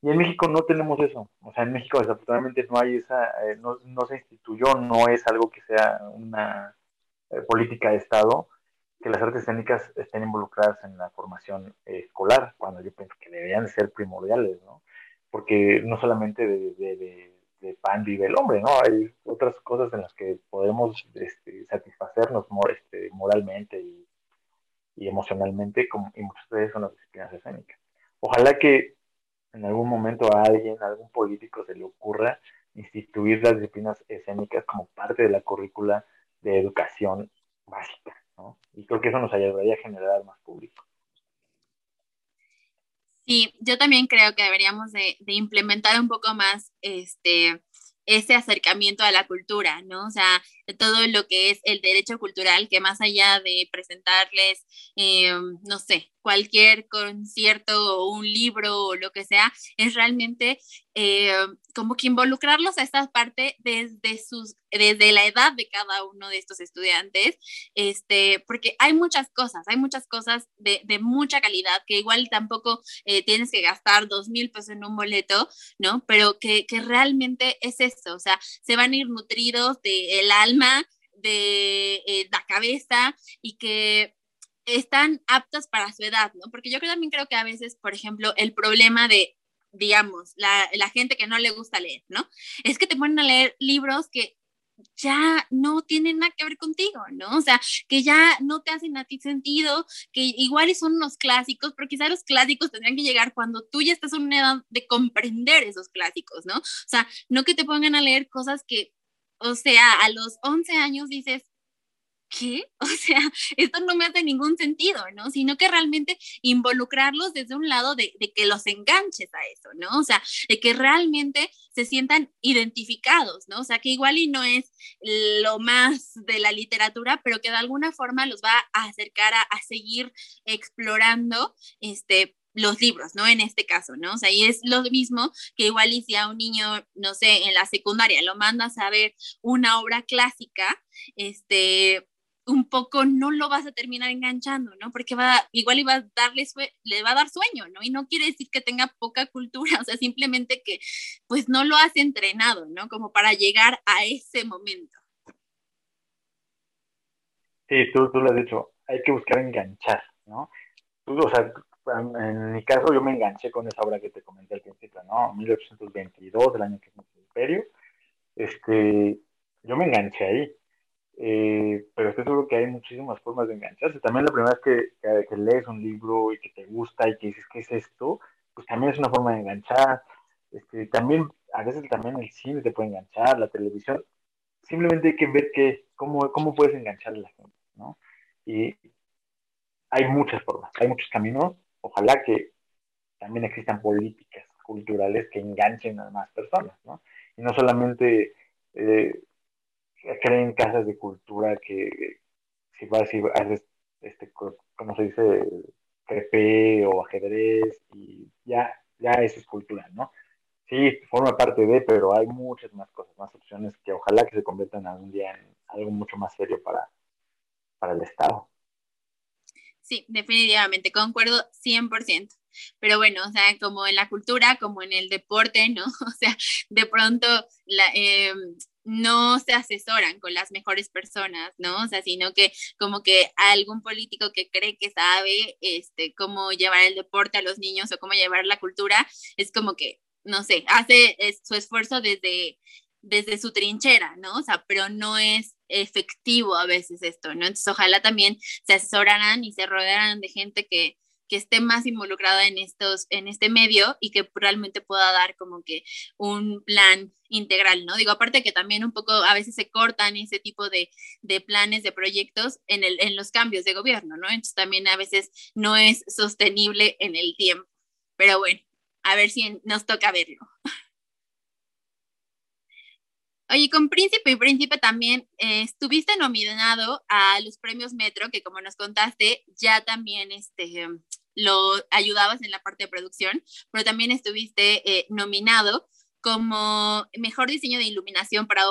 Y en México no tenemos eso, o sea, en México desafortunadamente no hay esa, eh, no, no, se instituyó, no es algo que sea una eh, política de Estado, que las artes escénicas estén involucradas en la formación escolar, cuando yo pienso que deberían de ser primordiales, ¿no? Porque no solamente de pan vive el hombre, ¿no? Hay otras cosas en las que podemos este, satisfacernos este, moralmente y, emocionalmente, y muchas veces son las disciplinas escénicas. Ojalá que en algún momento a alguien, a algún político se le ocurra instituir las disciplinas escénicas como parte de la currícula de educación básica, Y creo que eso nos ayudaría a generar más público. Sí, yo también creo que deberíamos de, implementar un poco más este, ese acercamiento a la cultura, ¿no? O sea, todo lo que es el derecho cultural, que más allá de presentarles, eh, no sé, cualquier concierto o un libro o lo que sea, es realmente eh, como que involucrarlos a esta parte desde, sus, desde la edad de cada uno de estos estudiantes, este, porque hay muchas cosas, hay muchas cosas de, de mucha calidad que igual tampoco eh, tienes que gastar dos mil pesos en un boleto, ¿no? Pero que, que realmente es eso, o sea, se van a ir nutridos del alma, de eh, la cabeza y que están aptas para su edad, ¿no? Porque yo también creo que a veces, por ejemplo, el problema de, digamos, la, gente que no le gusta leer, ¿no? Es que te ponen a leer libros que ya no tienen nada que ver contigo, ¿no? O sea, que ya no te hacen a ti sentido, que igual son unos clásicos, pero quizás los clásicos tendrían que llegar cuando tú ya estás en una edad de comprender esos clásicos, ¿no? O sea, no que te pongan a leer cosas que, o sea, a los 11 años dices, ¿qué? (laughs) O sea, esto no me hace ningún sentido, ¿no? Sino que realmente involucrarlos desde un lado de, que los enganches a eso, ¿no? O sea, de que realmente se sientan identificados, ¿no? O sea, que igual y no es lo más de la literatura, pero que de alguna forma los va a acercar a, a seguir explorando, este, los libros, ¿no? En este caso, ¿no? O sea, y es lo mismo que igual y si a un niño, no sé, en la secundaria lo mandas a ver una obra clásica, este, un poco no lo vas a terminar enganchando, ¿no? Porque va, igual iba a darle le va a dar sueño, ¿no? Y no quiere decir que tenga poca cultura, (laughs) o sea, simplemente que pues no lo has entrenado, ¿no? Como para llegar a ese momento. Sí, tú, tú lo has dicho, hay que buscar enganchar, ¿no? Tú, o sea, en mi caso yo me enganché con esa obra que te comenté al principio, ¿no? 1822, el año que es el imperio. Este, yo me enganché ahí. Eh, pero estoy seguro que hay muchísimas formas de engancharse. También la primera vez que, que, lees un libro y que te gusta y que dices, ¿qué es esto? Pues también es una forma de enganchar. Este, también, a veces también el cine te puede enganchar, la televisión. Simplemente hay que ver que, cómo, cómo puedes enganchar a la gente, ¿no? Y hay muchas formas, hay muchos caminos ojalá que también existan políticas culturales que enganchen a más personas, ¿no? Y no solamente eh, creen casas de cultura que si vas y haces, este, como se dice, PP o ajedrez y ya, ya eso es cultura, ¿no? Sí, forma parte de, pero hay muchas más cosas, más opciones que ojalá que se conviertan algún día en algo mucho más serio para, para el Estado. Sí, definitivamente, concuerdo 100%. Pero bueno, o sea, como en la cultura, como en el deporte, ¿no? (laughs) O sea, de pronto la, eh, no se asesoran con las mejores personas, ¿no? O sea, sino que como que algún político que cree que sabe este, cómo llevar el deporte a los niños o cómo llevar la cultura, es como que, no sé, hace su esfuerzo desde, desde su trinchera, ¿no? O sea, pero no es efectivo a veces esto, ¿no? Entonces, ojalá también se asesoraran y se rodearan de gente que, que esté más involucrada en estos, en este medio y que realmente pueda dar como que un plan integral, ¿no? Digo, aparte que también un poco a veces se cortan ese tipo de, de planes, de proyectos en, el, en los cambios de gobierno, ¿no? Entonces también a veces no es sostenible en el tiempo. Pero bueno, a ver si nos toca verlo. Oye, con Príncipe y Príncipe también eh, estuviste nominado a los premios Metro, que como nos contaste, ya también este, lo ayudabas en la parte de producción, pero también estuviste eh, nominado como mejor diseño de iluminación para,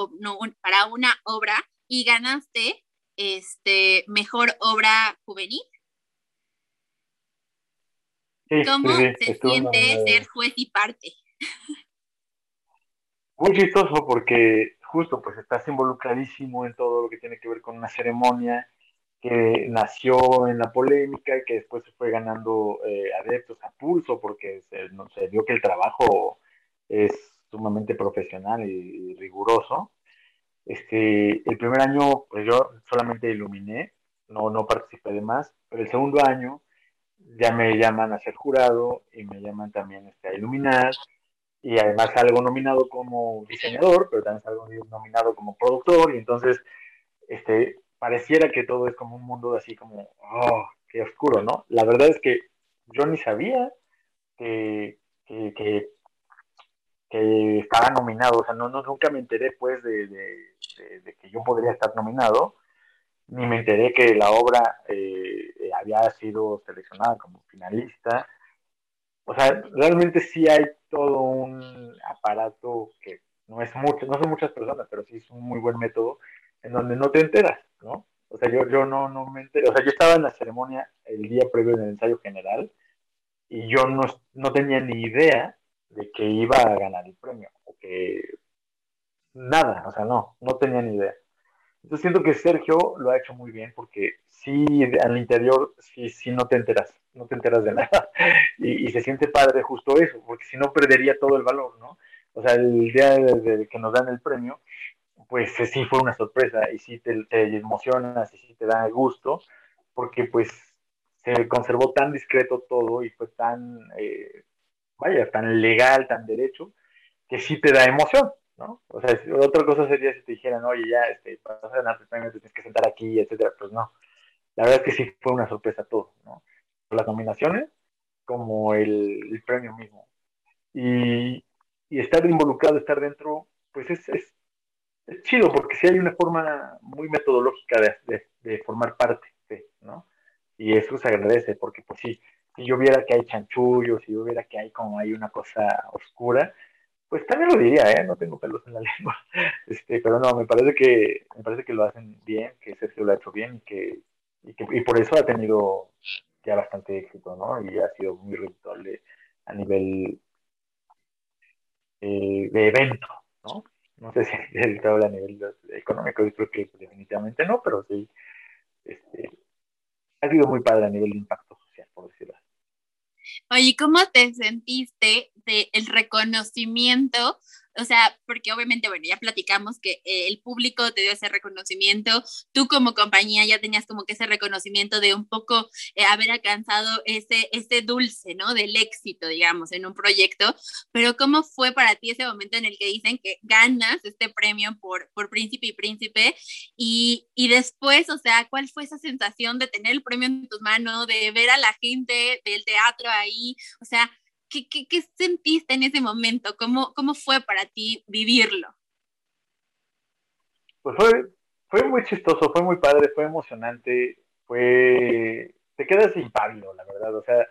para una obra y ganaste este, mejor obra juvenil. ¿Cómo se siente ser juez y parte? (laughs) muy chistoso porque justo pues estás involucradísimo en todo lo que tiene que ver con una ceremonia que nació en la polémica y que después se fue ganando eh, adeptos a pulso porque se, no, vio que el trabajo es sumamente profesional y, riguroso. Este, el primer año pues yo solamente iluminé, no, no participé de más, pero el segundo año ya me llaman a ser jurado y me llaman también este, a iluminar y además salgo nominado como diseñador, pero también salgo nominado como productor, y entonces este, pareciera que todo es como un mundo así como, oh, qué oscuro, ¿no? La verdad es que yo ni sabía que, que, estaba nominado, o sea, no, nunca me enteré pues de, que yo podría estar nominado, ni me enteré que la obra eh, había sido seleccionada como finalista, o sea, realmente sí hay todo un aparato que no es mucho, no son muchas personas, pero sí es un muy buen método en donde no te enteras, ¿no? O sea, yo, yo no, no me enteré, o sea, yo estaba en la ceremonia el día previo del ensayo general y yo no, no tenía ni idea de que iba a ganar el premio, o que nada, o sea, no, no tenía ni idea. Entonces siento que Sergio lo ha hecho muy bien porque sí, al interior, sí, sí no te enteras no te enteras de nada. (laughs) Y, se siente padre justo eso, porque si no perdería todo el valor, ¿no? O sea, el día de, que nos dan el premio, pues sí fue una sorpresa y sí te, emocionas y sí te da gusto, porque pues se conservó tan discreto todo y fue tan, eh, vaya, tan legal, tan derecho, que sí te da emoción, ¿no? O sea, otra cosa sería si te dijeran, oye, ya, este, para ganar el premio te tienes que sentar aquí, etcétera, pues no. La verdad es que sí fue una sorpresa todo, ¿no? las nominaciones como el, premio mismo. Y, estar involucrado, estar dentro, pues es, es, chido, porque sí hay una forma muy metodológica de, formar parte, ¿no? Y eso se agradece, porque pues sí, sí yo viera que hay chanchullos, si yo viera que hay como hay una cosa oscura, pues también lo diría, ¿eh? No tengo pelos en la (laughs) lengua. Este, pero no, me parece que me parece que lo hacen bien, que Sergio lo ha hecho bien y que y, que, y por eso ha tenido ya bastante éxito, ¿no? Y ha sido muy rentable a nivel eh, de evento, ¿no? No sé si habla a nivel económico, yo creo que definitivamente no, pero sí, este, ha sido muy padre a nivel de impacto social, por decirlo así. Oye, ¿cómo te sentiste del el reconocimiento o sea, porque obviamente, bueno, ya platicamos que eh, el público te dio ese reconocimiento, tú como compañía ya tenías como que ese reconocimiento de un poco eh, haber alcanzado ese, ese dulce, ¿no? Del éxito, digamos, en un proyecto, pero ¿cómo fue para ti ese momento en el que dicen que ganas este premio por, por Príncipe y Príncipe? Y, y después, o sea, ¿cuál fue esa sensación de tener el premio en tus manos, de ver a la gente del teatro ahí? O sea, ¿Qué, qué, qué sentiste en ese momento? ¿Cómo, ¿Cómo fue para ti vivirlo? Pues fue, fue muy chistoso, fue muy padre, fue emocionante, fue... Te quedas impávido, la verdad. O sea,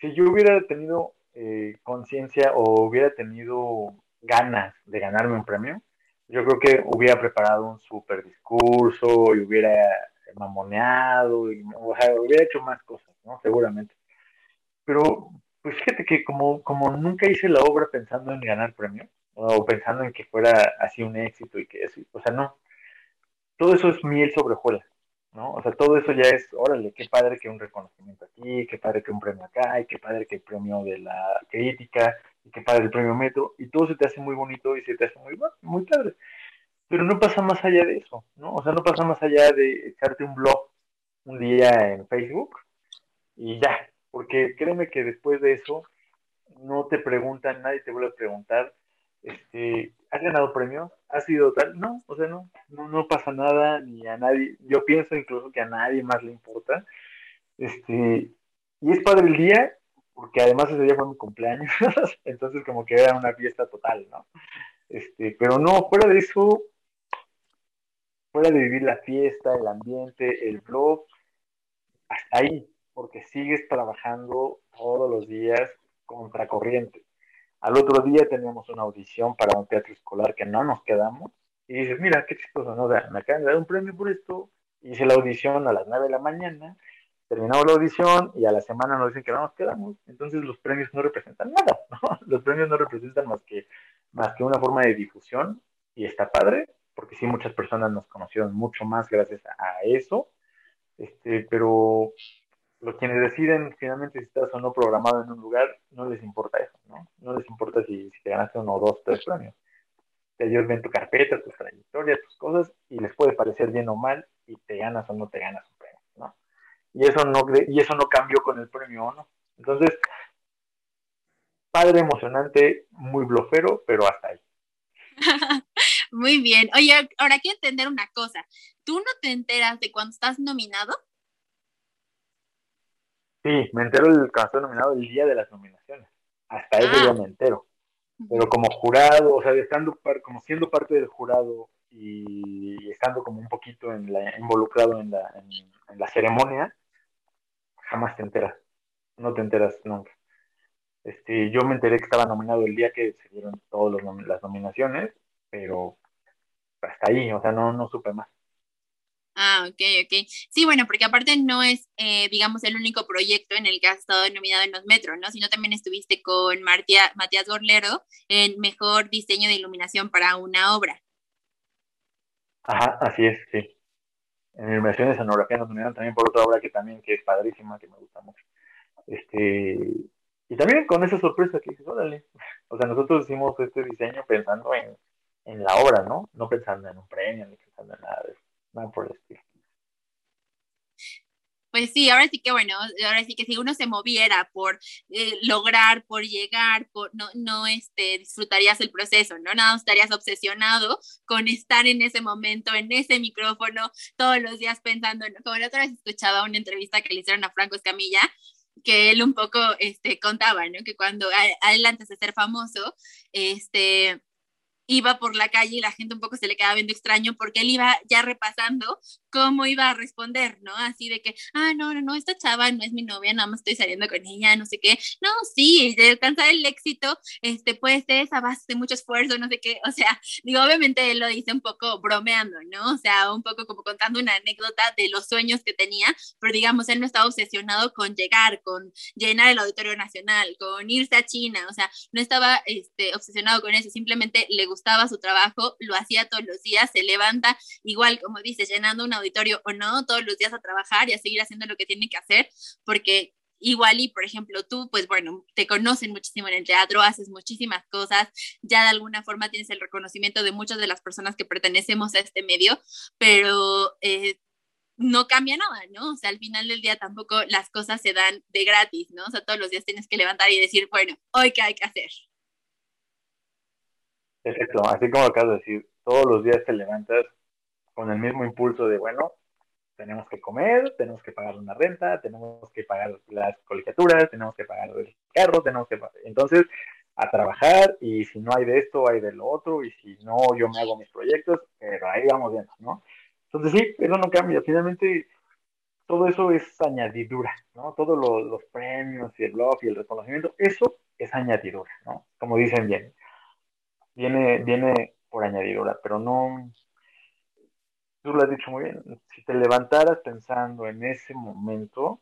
si yo hubiera tenido eh, conciencia o hubiera tenido ganas de ganarme un premio, yo creo que hubiera preparado un súper discurso y hubiera mamoneado, y, o sea, hubiera hecho más cosas, ¿no? Seguramente. Pero pues fíjate que como, como nunca hice la obra pensando en ganar premio, o pensando en que fuera así un éxito y que así, o sea, no. Todo eso es miel sobre hojuelas, ¿no? O sea, todo eso ya es, órale, qué padre que un reconocimiento aquí, qué padre que un premio acá, y qué padre que el premio de la crítica, y qué padre el premio Metro, y todo se te hace muy bonito y se te hace muy, muy padre. Pero no pasa más allá de eso, ¿no? O sea, no pasa más allá de echarte un blog un día en Facebook y ya, porque créeme que después de eso no te preguntan, nadie te vuelve a preguntar, este, ¿has ganado premios? ¿Has sido tal? No, o sea, no, no, pasa nada, ni a nadie, yo pienso incluso que a nadie más le importa, este, y es padre el día, porque además ese día fue mi cumpleaños, (laughs) entonces como que era una fiesta total, ¿no? Este, pero no, fuera de eso, fuera de vivir la fiesta, el ambiente, el blog, hasta ahí, porque sigues trabajando todos los días contracorriente. Al otro día teníamos una audición para un teatro escolar que no nos quedamos y dices, mira, qué chistoso, ¿no? me acaban de dar un premio por esto, hice la audición a las 9 de la mañana, terminamos la audición y a la semana nos dicen que no nos quedamos, entonces los premios no representan nada, (laughs) ¿no? Los premios no representan más que, más que una forma de difusión y está padre, porque sí muchas personas nos conocieron mucho más gracias a eso, este, pero los quienes deciden finalmente si estás o no programado en un lugar, no les importa eso, ¿no? No les importa si, te ganaste uno, dos, tres premios. Ellos ven tu carpeta, tu trayectoria, tus cosas, y les puede parecer bien o mal, y te ganas o no te ganas un premio, ¿no? Y eso no, y eso no cambió con el premio o no. Entonces, padre emocionante, muy blofero, pero hasta ahí. (laughs) muy bien. Oye, ahora quiero entender una cosa. ¿Tú no te enteras de cuando estás nominado? Sí, me entero el cuando nominado el día de las nominaciones. Hasta ese día ah. me entero. Pero como jurado, o sea, estando como siendo parte del jurado y estando como un poquito en la, involucrado en la, en, la ceremonia, jamás te enteras. No te enteras nunca. Este, yo me enteré que estaba nominado el día que se dieron todas las nominaciones, pero hasta ahí, o sea, no, no supe más. Ah, ok, ok. Sí, bueno, porque aparte no es, eh, digamos, el único proyecto en el que has estado nominado en los metros, ¿no? Sino también estuviste con Martia, Matías Gorlero en Mejor Diseño de Iluminación para una obra. Ajá, así es, sí. En Iluminación de Escenografía nos nominaron también por otra obra que también que es padrísima, que me gusta mucho. Este, y también con esa sorpresa que dices, órale. O sea, nosotros hicimos este diseño pensando en, en la obra, ¿no? No pensando en un premio, ni pensando en nada de eso por Pues sí, ahora sí que bueno, ahora sí que si uno se moviera por eh, lograr, por llegar, por no, no este, disfrutarías el proceso, ¿no? Nada, estarías obsesionado con estar en ese momento, en ese micrófono, todos los días pensando, como la otra vez escuchaba una entrevista que le hicieron a Franco Escamilla, que él un poco este, contaba, ¿no? Que cuando, adelante de ser famoso, este, iba por la calle y la gente un poco se le quedaba viendo extraño porque él iba ya repasando cómo iba a responder, ¿no? Así de que, ah, no, no, no, esta chava no es mi novia, nada más estoy saliendo con ella, no sé qué. No, sí, de alcanzar el éxito, este, puede ser esa base de mucho esfuerzo, no sé qué. O sea, (laughs) digo, obviamente él lo dice un poco bromeando, ¿no? O sea, un poco como contando una anécdota de los sueños que tenía, pero digamos, él no estaba obsesionado con llegar, con llenar el Auditorio Nacional, con irse a China, o sea, no estaba este, obsesionado con eso, simplemente le gustaba gustaba su trabajo, lo hacía todos los días, se levanta igual, como dices, llenando un auditorio o no, todos los días a trabajar y a seguir haciendo lo que tiene que hacer, porque igual y, por ejemplo, tú, pues bueno, te conocen muchísimo en el teatro, haces muchísimas cosas, ya de alguna forma tienes el reconocimiento de muchas de las personas que pertenecemos a este medio, pero... Eh, no cambia nada, ¿no? O sea, al final del día tampoco las cosas se dan de gratis, ¿no? O sea, todos los días tienes que levantar y decir, bueno, hoy qué hay que hacer. Exacto, así como acabas de decir, todos los días te levantas con el mismo impulso de, bueno, tenemos que comer, tenemos que pagar una renta, tenemos que pagar las colegiaturas, tenemos que pagar el carro, tenemos que... Entonces, a trabajar y si no hay de esto, hay de lo otro y si no, yo me hago mis proyectos, pero ahí vamos viendo, ¿no? Entonces sí, eso no cambia. Finalmente, todo eso es añadidura, ¿no? Todos los premios y el blog y el reconocimiento, eso es añadidura, ¿no? Como dicen bien viene, viene por añadidura, pero no, tú lo has dicho muy bien, si te levantaras pensando en ese momento,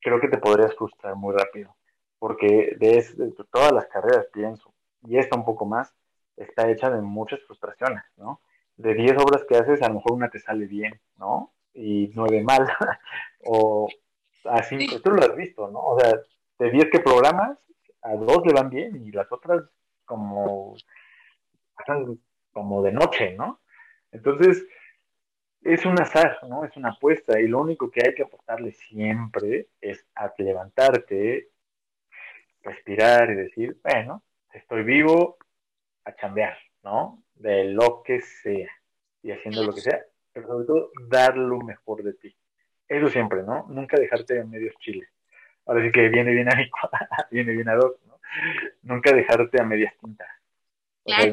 creo que te podrías frustrar muy rápido, porque de, todas las carreras, pienso, y esta un poco más, está hecha de muchas frustraciones, ¿no? De 10 obras que haces, a lo mejor una te sale bien, ¿no? Y nueve mal, (laughs) o así, tú lo has visto, ¿no? O sea, de 10 que programas, a dos le van bien y las otras como como de noche, ¿no? Entonces, es un azar, ¿no? Es una apuesta y lo único que hay que apostarle siempre es a levantarte, respirar y decir, bueno, estoy vivo, a chambear, ¿no? De lo que sea y haciendo lo que sea, pero sobre todo dar lo mejor de ti. Eso siempre, ¿no? Nunca dejarte en medios chiles. Ahora sí que viene bien a mi, (laughs) viene bien a dos, ¿no? Nunca dejarte a medias tintas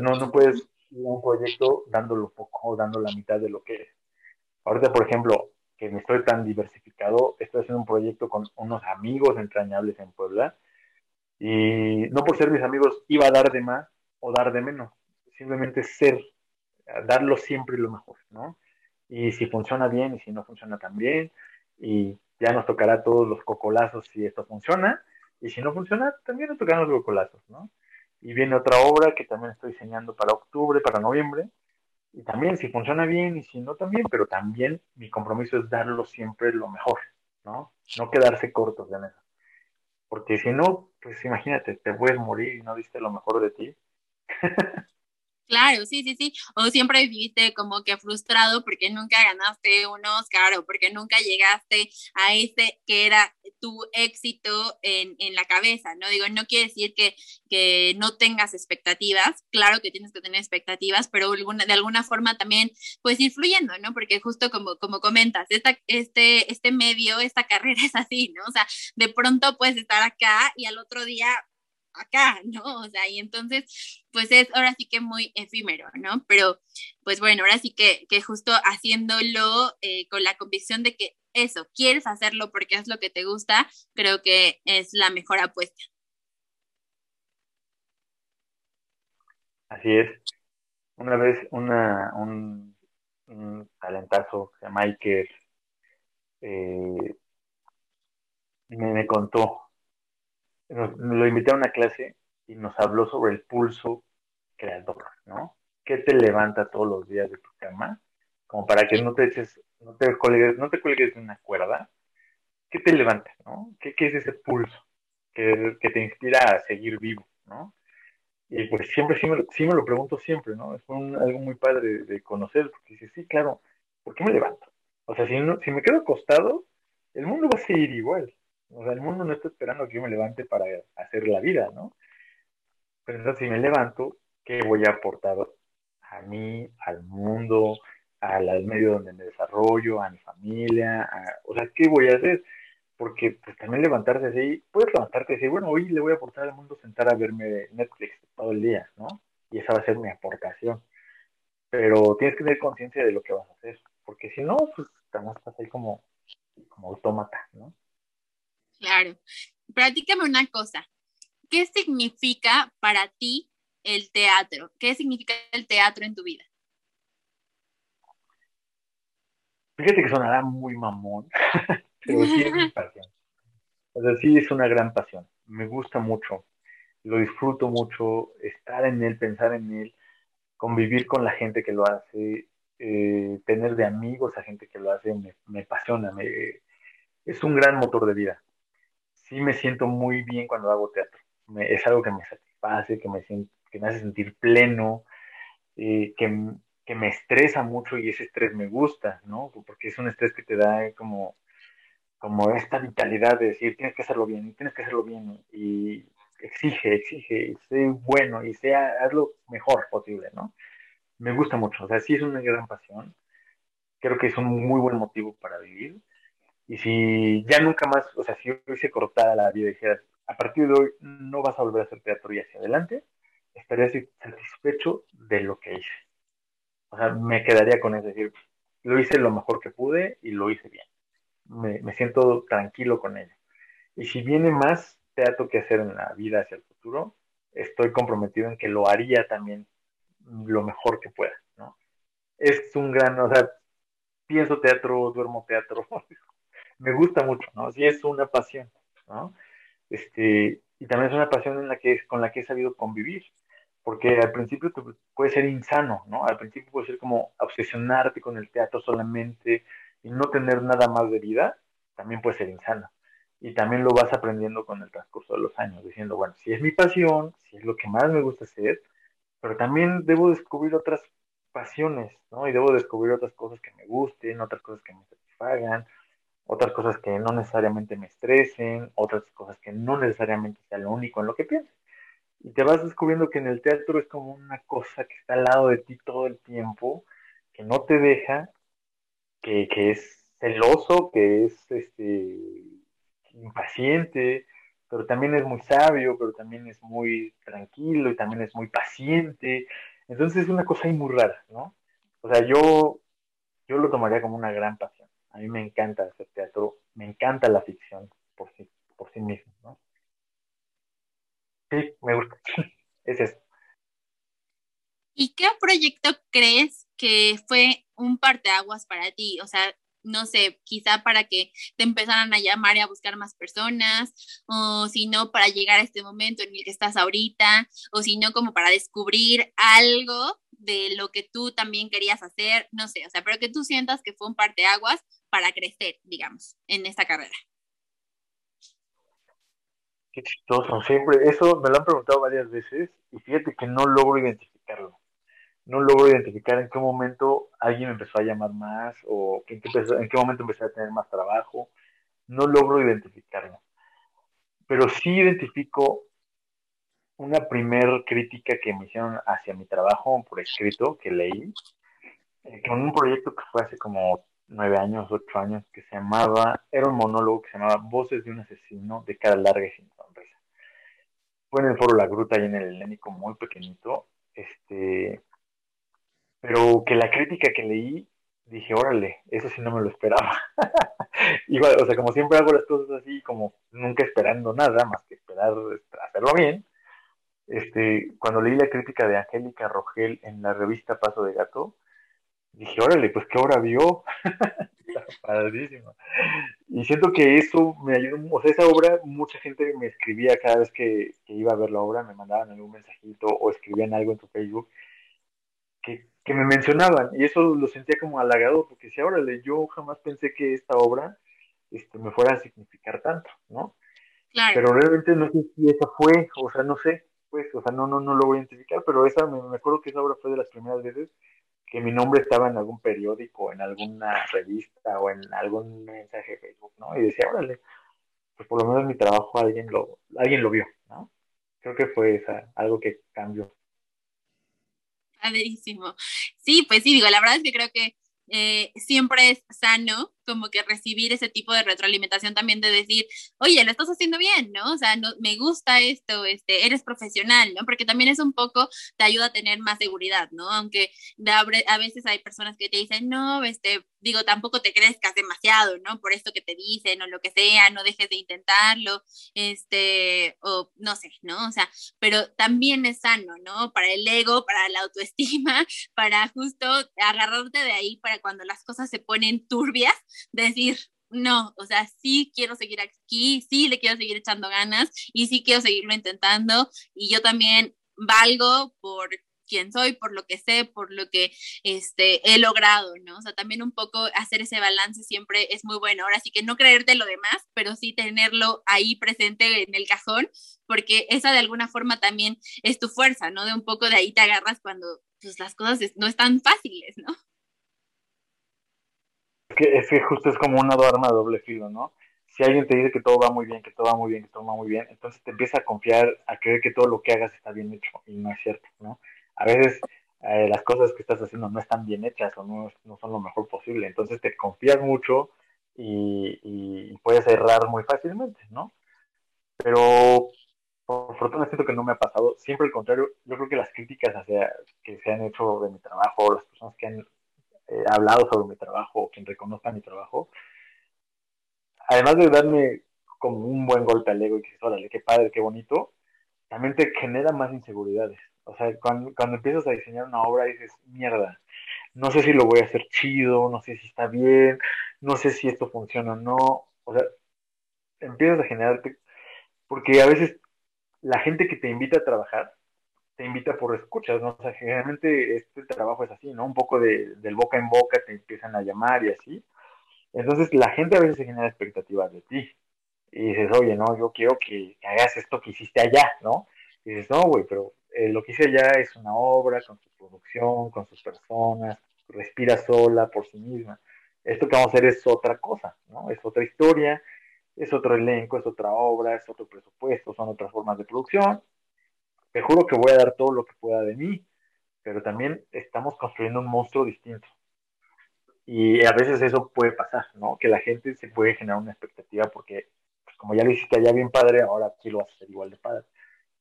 no, no puedes ir a un proyecto dándolo poco o dando la mitad de lo que es. Ahorita, por ejemplo, que me estoy tan diversificado, estoy haciendo un proyecto con unos amigos entrañables en Puebla y no por ser mis amigos iba a dar de más o dar de menos, simplemente ser, darlo siempre lo mejor, ¿no? Y si funciona bien y si no funciona tan bien, y ya nos tocará todos los cocolazos si esto funciona, y si no funciona, también nos tocarán los cocolazos, ¿no? Y viene otra obra que también estoy diseñando para octubre, para noviembre, y también si funciona bien y si no también, pero también mi compromiso es darlo siempre lo mejor, ¿no? No quedarse cortos en eso. Porque si no, pues imagínate, te puedes morir y no diste lo mejor de ti. (laughs) Claro, sí, sí, sí. O siempre viviste como que frustrado porque nunca ganaste un Oscar o porque nunca llegaste a ese que era tu éxito en, en la cabeza, ¿no? Digo, no quiere decir que, que, no tengas expectativas, claro que tienes que tener expectativas, pero de alguna forma también, pues influyendo, ¿no? Porque justo como, como comentas, esta, este, este medio, esta (laughs) carrera es así, ¿no? O sea, de pronto puedes estar acá y al otro día acá, (laughs) ¿no? O sea, y entonces, pues es ahora sí que muy efímero, ¿no? Pero, pues bueno, ahora sí que, que justo haciéndolo eh, con la convicción de que eso, quieres hacerlo porque es lo que te gusta, creo que es la mejor apuesta. Así es. Una vez una, un, talentazo, se llama Iker, eh, me, me contó lo invité a una clase y nos habló sobre el pulso creador, ¿no? ¿Qué te levanta todos los días de tu cama? Como para que no te eches, no te cuelgues, no te cuelgues de una cuerda. ¿Qué te levanta, no? ¿Qué, es ese pulso que, te inspira a seguir vivo, no? Y pues siempre, sí me, sí me lo pregunto siempre, ¿no? Es algo muy padre de, conocer, porque dices, sí, claro, ¿por qué me levanto? O sea, si, no, si me quedo acostado, el mundo va a seguir igual, o sea, el mundo no está esperando que yo me levante para hacer la vida, ¿no? Pero entonces, si me levanto, ¿qué voy a aportar a mí, al mundo, al, medio donde me desarrollo, a mi familia? o sea, ¿qué voy a hacer? Porque pues también levantarse así, puedes levantarte y decir, bueno, hoy le voy a aportar al mundo sentar a verme Netflix todo el día, ¿no? y esa va a ser mi aportación. Pero tienes que tener conciencia de lo que vas a hacer, porque si no, pues estás ahí como, como autómata, ¿no? Claro. Platícame una cosa. ¿Qué significa para ti el teatro? ¿Qué significa el teatro en tu vida? Fíjate que sonará muy mamón, (laughs) pero sí es mi (laughs) pasión. O sea, sí es una gran pasión. Me gusta mucho, lo disfruto mucho, estar en él, pensar en él, convivir con la gente que lo hace, eh, tener de amigos a gente que lo hace, me, apasiona, es un gran motor de vida. Sí me siento muy bien cuando hago teatro. es algo que me satisface, que me, que me hace sentir pleno, eh, que, que me estresa mucho y ese estrés me gusta, ¿no? Porque es un estrés que te da como, como esta vitalidad de decir, tienes que hacerlo bien, tienes que hacerlo bien, y exige, exige, y sé bueno, y sea, haz lo mejor posible, ¿no? Me gusta mucho, o sea, sí es una gran pasión, creo que es un muy buen motivo para vivir, y si ya nunca más, o sea, si hoy se cortara la vida y dijeras, a partir de hoy no vas a volver a hacer teatro y hacia adelante, estaría satisfecho de lo que hice. O sea, me quedaría con eso, decir, lo hice lo mejor que pude y lo hice bien. Me, me siento tranquilo con ello. Y si viene más teatro que hacer en la vida hacia el futuro, estoy comprometido en que lo haría también lo mejor que pueda, ¿no? Es un gran, o sea, pienso teatro, duermo teatro, (laughs) me gusta mucho, ¿no? Sí es una pasión, ¿no? Este, y también es una pasión en la que, con la que he sabido convivir porque al principio puede ser insano, ¿no? Al principio puede ser como obsesionarte con el teatro solamente y no tener nada más de vida, también puede ser insano. Y también lo vas aprendiendo con el transcurso de los años, diciendo, bueno, si es mi pasión, si es lo que más me gusta hacer, pero también debo descubrir otras pasiones, ¿no? Y debo descubrir otras cosas que me gusten, otras cosas que me satisfagan, otras cosas que no necesariamente me estresen, otras cosas que no necesariamente sea lo único en lo que pienso y te vas descubriendo que en el teatro es como una cosa que está al lado de ti todo el tiempo, que no te deja, que, es celoso, que es este, impaciente, pero también es muy sabio, pero también es muy tranquilo y también es muy paciente. Entonces es una cosa ahí muy rara, ¿no? O sea, yo, yo lo tomaría como una gran pasión. A mí me encanta hacer teatro, me encanta la ficción por sí, por sí mismo, ¿no? Sí, me gusta. (laughs) es eso. ¿Y qué proyecto crees que fue un parteaguas para ti? O sea, no sé, quizá para que te empezaran a llamar y a buscar más personas, o si no, para llegar a este momento en el que estás ahorita, o si no, como para descubrir algo de lo que tú también querías hacer, no sé, o sea, pero que tú sientas que fue un parteaguas para crecer, digamos, en esta carrera. Qué chistoso, siempre, eso me lo han preguntado varias veces y fíjate que no logro identificarlo. No logro identificar en qué momento alguien me empezó a llamar más o en qué, en qué momento empecé a tener más trabajo. No logro identificarlo. Pero sí identifico una primer crítica que me hicieron hacia mi trabajo por escrito que leí, eh, con un proyecto que fue hace como nueve años, ocho años, que se llamaba, era un monólogo que se llamaba Voces de un asesino de cara larga y sin sonrisa. Fue en el foro La Gruta y en el Helénico muy pequeñito, este, pero que la crítica que leí, dije, órale, eso sí no me lo esperaba. (laughs) Igual, o sea, como siempre hago las cosas así, como nunca esperando nada, más que esperar hacerlo bien. Este, cuando leí la crítica de Angélica Rogel en la revista Paso de Gato, dije, órale, pues qué obra vio. (laughs) Padrísimo. Y siento que eso me ayudó, o sea, esa obra, mucha gente me escribía cada vez que, iba a ver la obra, me mandaban algún mensajito o escribían algo en su Facebook que, me mencionaban y eso lo sentía como halagador, porque decía, órale, yo jamás pensé que esta obra este, me fuera a significar tanto, ¿no? Claro. Pero realmente no sé si esa fue, o sea, no sé, pues, o sea, no, no, no lo voy a identificar, pero esa, me, me acuerdo que esa obra fue de las primeras veces que mi nombre estaba en algún periódico, en alguna revista o en algún mensaje de Facebook, ¿no? Y decía, órale, pues por lo menos mi trabajo alguien lo, alguien lo vio, ¿no? Creo que fue esa, algo que cambió. Padrísimo. Sí, pues sí, digo, la verdad es que creo que eh, siempre es sano como que recibir ese tipo de retroalimentación también de decir, oye, lo estás haciendo bien, ¿no? O sea, no, me gusta esto, este, eres profesional, ¿no? Porque también es un poco, te ayuda a tener más seguridad, ¿no? Aunque a veces hay personas que te dicen, no, este, digo, tampoco te crezcas demasiado, ¿no? Por esto que te dicen o lo que sea, no dejes de intentarlo, este, o no sé, ¿no? O sea, pero también es sano, ¿no? Para el ego, para la autoestima, (laughs) para justo agarrarte de ahí para cuando las cosas se ponen turbias, decir, no, o sea, sí quiero seguir aquí, sí le quiero seguir echando ganas y sí quiero seguirlo intentando y yo también valgo por quién soy, por lo que sé, por lo que este, he logrado, ¿no? O sea, también un poco hacer ese balance siempre es muy bueno. Ahora sí que no creerte lo demás, pero sí tenerlo ahí presente en el cajón, porque esa de alguna forma también es tu fuerza, ¿no? De un poco de ahí te agarras cuando pues, las cosas no están fáciles, ¿no? Es que, justo es como una arma de doble filo, ¿no? si alguien te dice que todo va muy bien, que todo va muy bien, que todo va muy bien, entonces te empieza a confiar, a creer que todo lo que hagas está bien hecho y no es cierto, ¿no? a veces eh, las cosas que estás haciendo no están bien hechas o no, no son lo mejor posible. Entonces te confías mucho y, puedes errar muy fácilmente, ¿no? Pero por fortuna siento que no me ha pasado. Siempre al contrario, yo creo que las críticas hacia, que se han hecho de mi trabajo, las personas que han eh, hablado sobre mi trabajo, o quien reconozca mi trabajo, además de darme como un buen golpe al ego y que órale, qué padre, qué bonito, también te genera más inseguridades. O sea, cuando, cuando empiezas a diseñar una obra dices, mierda, no sé si lo voy a hacer chido, no sé si está bien, no sé si esto funciona o no. O sea, empiezas a generarte, porque a veces la gente que te invita a trabajar, te invita por escuchas, ¿no? O sea, generalmente este trabajo es así, ¿no? Un poco de, del boca en boca te empiezan a llamar y así. Entonces la gente a veces genera expectativas de ti. Y dices, oye, no, yo quiero que, que hagas esto que hiciste allá, ¿no? Y dices, no, güey, pero eh, lo que hice allá es una obra con su producción, con sus personas, respira sola por sí misma. Esto que vamos a hacer es otra cosa, ¿no? Es otra historia, es otro elenco, es otra obra, es otro presupuesto, son otras formas de producción. Te juro que voy a dar todo lo que pueda de mí, pero también estamos construyendo un monstruo distinto. Y a veces eso puede pasar, ¿no? Que la gente se puede generar una expectativa porque, pues, como ya lo hiciste allá bien padre, ahora aquí lo vas a hacer igual de padre.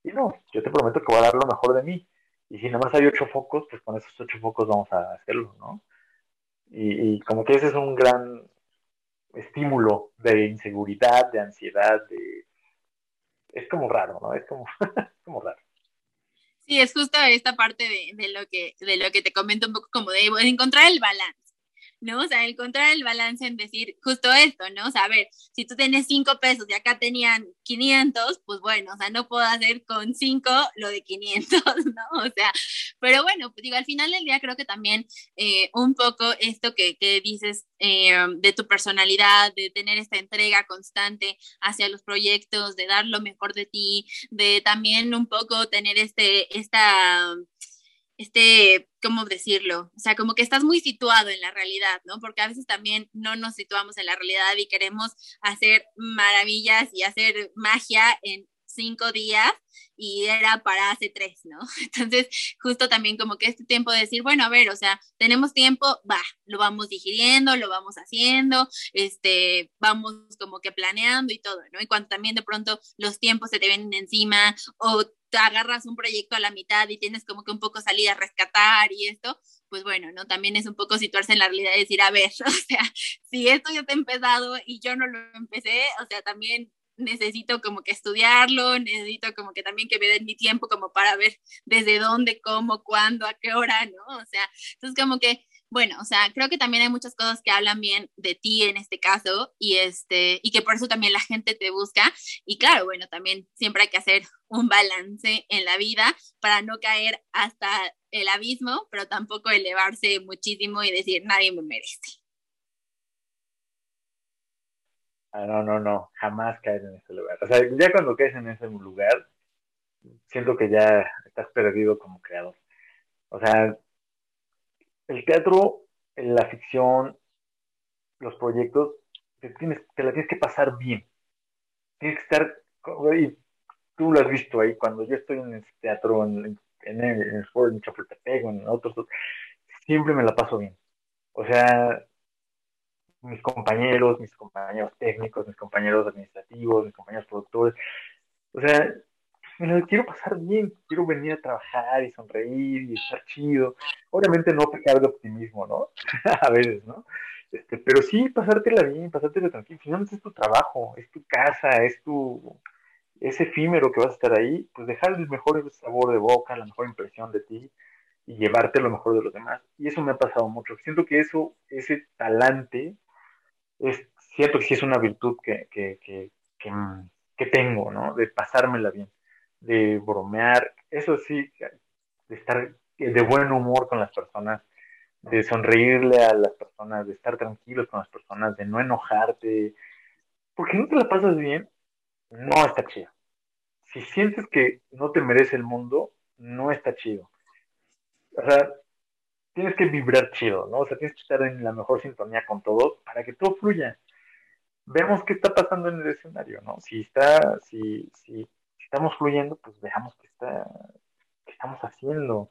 Y no, yo te prometo que voy a dar lo mejor de mí. Y si nada más hay ocho focos, pues con esos ocho focos vamos a hacerlo, ¿no? Y, como que ese es un gran estímulo de inseguridad, de ansiedad, de... Es como raro, ¿no? Es como, (laughs) como raro. Sí, es justo esta parte de, de, lo que, de lo que te comento un poco como de encontrar el balance. ¿No? O sea, encontrar el balance en decir justo esto, ¿no? O sea, a ver, si tú tienes cinco pesos y acá tenían 500, pues bueno, o sea, no puedo hacer con cinco lo de 500, (laughs) ¿no? O sea, pero bueno, pues digo, al final del día creo que también eh, un poco esto que, que dices eh, de tu personalidad, de tener esta entrega constante hacia los proyectos, de dar lo mejor de ti, de también un poco tener este, esta este, ¿cómo decirlo? O sea, como que estás muy situado en la realidad, ¿no? Porque a veces también no nos situamos en la realidad y queremos hacer maravillas y hacer magia en cinco días y era para hace tres, ¿no? (laughs) Entonces, justo también como que este tiempo de decir, bueno, a ver, o sea, tenemos tiempo, va, lo vamos digiriendo, lo vamos haciendo, este, vamos como que planeando y todo, ¿no? Y cuando también de pronto los tiempos se te vienen encima o te agarras un proyecto a la mitad y tienes como que un poco salir a rescatar y esto, pues bueno, ¿no? También es un poco situarse en la realidad y decir, a ver, (laughs) o sea, si esto ya ha empezado y yo no lo empecé, o sea, también necesito como que estudiarlo, necesito como que también que me den mi tiempo como para ver desde dónde, cómo, cuándo, a qué hora, ¿no? O sea, entonces como que bueno, o sea, creo que también hay muchas cosas que hablan bien de ti en este caso y este y que por eso también la gente te busca y claro, bueno, también siempre hay que hacer un balance en la vida para no caer hasta el abismo, pero tampoco elevarse muchísimo y decir nadie me merece. Ah, no, no, no, jamás caer en ese lugar. O sea, ya cuando caes en ese lugar, siento que ya estás perdido como creador. O sea, el teatro, la ficción, los proyectos, te, tienes, te la tienes que pasar bien. Tienes que estar, y tú lo has visto ahí, cuando yo estoy en el teatro, en, en, el, en, el, en Chapultepec, en otros, siempre me la paso bien. O sea, mis compañeros, mis compañeros técnicos, mis compañeros administrativos, mis compañeros productores. O sea, me lo quiero pasar bien, quiero venir a trabajar y sonreír y estar chido. Obviamente no pecar de optimismo, ¿no? (laughs) a veces, ¿no? Este, pero sí pasártela bien, pasártela tranquilo. Finalmente es tu trabajo, es tu casa, es tu es efímero que vas a estar ahí, pues dejar el mejor sabor de boca, la mejor impresión de ti y llevarte lo mejor de los demás. Y eso me ha pasado mucho. Siento que eso, ese talante, es, siento que sí es una virtud que, que, que, que, tengo, ¿no? De pasármela bien, de bromear, eso sí, de estar de buen humor con las personas, de sonreírle a las personas, de estar tranquilos con las personas, de no enojarte, porque no te la pasas bien, no está chido. Si sientes que no te merece el mundo, no está chido. O sea, tienes que vibrar chido, ¿no? O sea, tienes que estar en la mejor sintonía con todos para que todo fluya. Veamos qué está pasando en el escenario, ¿no? Si está, si, si, estamos fluyendo, pues veamos qué está, qué estamos haciendo.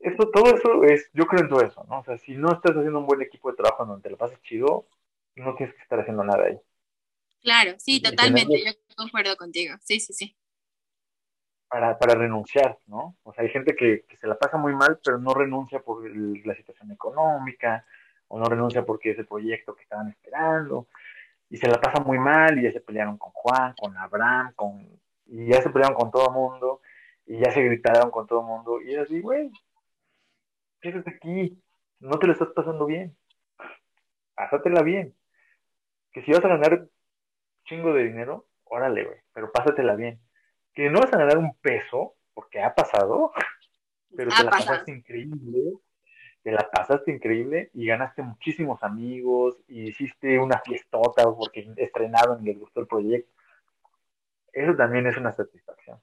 Eso, todo eso es, yo creo en todo eso, ¿no? O sea, si no estás haciendo un buen equipo de trabajo donde te lo pases chido, no tienes que estar haciendo nada ahí. Claro, sí, totalmente, yo concuerdo contigo, sí, sí, sí. Para, para renunciar, ¿no? O sea, hay gente que, se la pasa muy mal, pero no renuncia por la situación económica, o no renuncia porque es el proyecto que estaban esperando, y se la pasa muy mal, y ya se pelearon con Juan, con Abraham, con, y ya se pelearon con todo el mundo, y ya se gritaron con todo el mundo, y es así, güey, quédate aquí, no te lo estás pasando bien, pásatela bien, que si vas a ganar chingo de dinero, órale, güey, pero pásatela bien. Que no vas a ganar un peso, porque ha pasado, (laughs) pero te la pasaste increíble, te la pasaste increíble y ganaste muchísimos amigos y hiciste una fiestota porque estrenaron y les gustó el proyecto. Eso también es una satisfacción.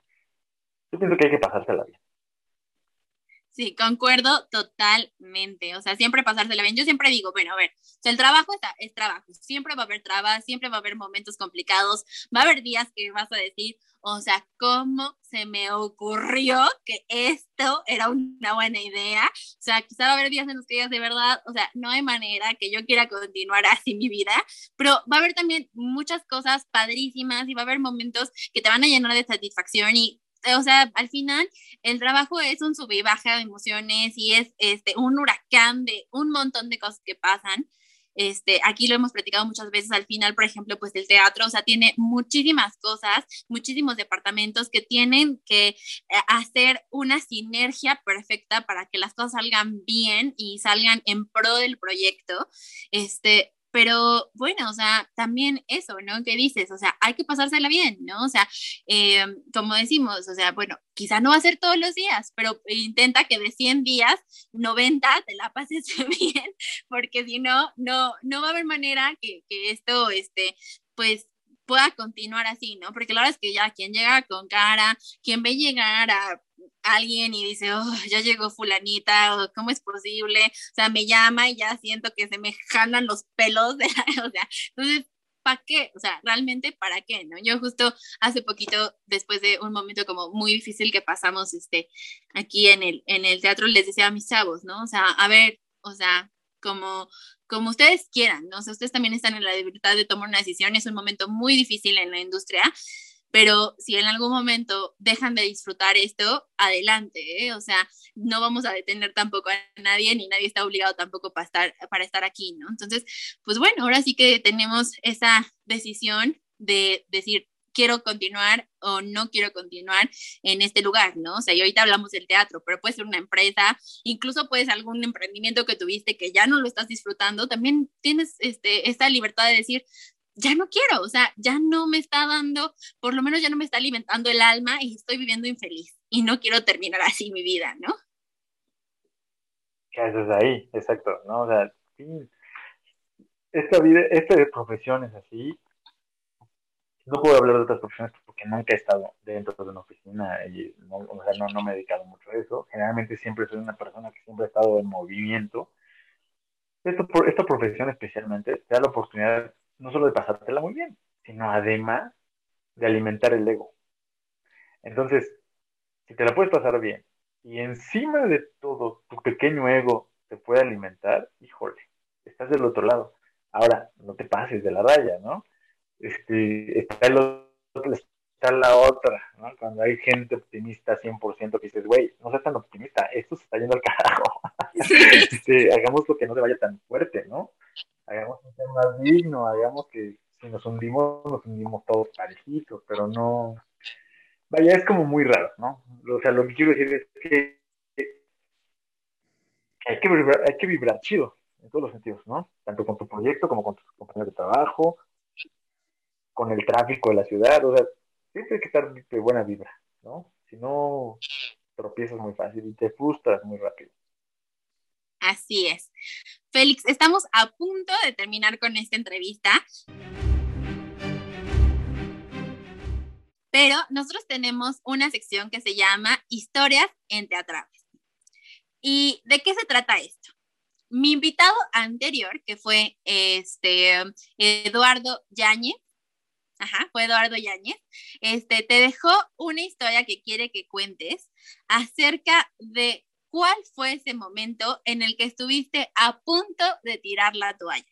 Yo pienso que hay que pasársela bien. Sí, concuerdo totalmente. O sea, siempre pasársela bien. Yo siempre digo, bueno, a ver, el trabajo está, es trabajo. Siempre va a haber trabas, siempre va a haber momentos complicados. Va a haber días que vas a decir, o sea, ¿cómo se me ocurrió que esto era una buena idea? O sea, quizá va a haber días en los que digas de verdad, o sea, no hay manera que yo quiera continuar (laughs) así mi vida, pero va a haber también muchas cosas padrísimas y va a haber momentos que te van a llenar de satisfacción y o sea, al final el trabajo es un sub y baja de emociones y es este, un huracán de un montón de cosas que pasan. Este, aquí lo hemos platicado muchas veces al final, por ejemplo, pues el teatro, o sea, tiene muchísimas cosas, muchísimos departamentos que tienen que eh, hacer una sinergia perfecta para que las cosas salgan bien y salgan en pro del proyecto. Este, pero bueno, o sea, también eso, ¿no? ¿Qué dices? O sea, hay que pasársela bien, ¿no? O sea, eh, como decimos, o sea, bueno, quizá no va a ser todos los días, pero intenta que de 100 días, 90 te la pases (laughs) bien, porque si no, no, no va a haber manera que, que esto, este, pues pueda continuar así, ¿no? Porque la verdad es que ya quien llega con cara, quien ve llegar a alguien y dice, oh, ya llegó fulanita, o cómo es posible, o sea, me llama y ya siento que se me jalan los pelos, de (laughs) o sea, entonces, ¿para qué? O sea, realmente, ¿para qué? ¿no? Yo justo hace poquito, después de un momento como muy difícil que pasamos este, aquí en el, en el teatro, les decía a mis chavos, ¿no? O sea, a ver, o sea, como, como ustedes quieran, ¿no? O sea, ustedes también están en la libertad de tomar una decisión, es un momento muy difícil en la industria, pero si en algún momento dejan de disfrutar esto, adelante, ¿eh? o sea, no vamos a detener tampoco a nadie, ni nadie está obligado tampoco para estar, para estar aquí, ¿no? Entonces, pues bueno, ahora sí que tenemos esa decisión de decir, quiero continuar o no quiero continuar en este lugar, ¿no? O sea, y ahorita hablamos del teatro, pero puede ser una empresa, incluso puede ser algún emprendimiento que tuviste que ya no lo estás disfrutando, también tienes este, esta libertad de decir, ya no quiero, o sea, ya no me está dando, por lo menos ya no me está alimentando el alma y estoy viviendo infeliz y no quiero terminar así mi vida, ¿no? ¿Qué haces ahí? Exacto, ¿no? O sea, esta vida, esta profesión es así. No puedo hablar de otras profesiones porque nunca he estado dentro de una oficina y o sea, no, no me he dedicado mucho a eso. Generalmente siempre soy una persona que siempre ha estado en movimiento. Esto, esta profesión especialmente te da la oportunidad no solo de pasártela muy bien, sino además de alimentar el ego. Entonces, si te la puedes pasar bien y encima de todo tu pequeño ego te puede alimentar, híjole, estás del otro lado. Ahora, no te pases de la raya, ¿no? Este, está, está la otra, ¿no? Cuando hay gente optimista 100% que dices, güey, no seas tan optimista, esto se está yendo al carajo. Este, hagamos lo que no te vaya tan fuerte, ¿no? Hagamos un tema más digno, hagamos que si nos hundimos, nos hundimos todos parejitos, pero no... Vaya, es como muy raro, ¿no? O sea, lo que quiero decir es que hay que vibrar, hay que vibrar chido en todos los sentidos, ¿no? Tanto con tu proyecto como con tus compañeros de trabajo, con el tráfico de la ciudad, o sea, siempre hay que estar de buena vibra, ¿no? Si no, tropiezas muy fácil y te frustras muy rápido. Así es. Félix, estamos a punto de terminar con esta entrevista. Pero nosotros tenemos una sección que se llama Historias en Teatrales. ¿Y de qué se trata esto? Mi invitado anterior, que fue este Eduardo Yáñez, ajá, fue Eduardo Yáñez, este, te dejó una historia que quiere que cuentes acerca de cuál fue ese momento en el que estuviste a punto de tirar la toalla.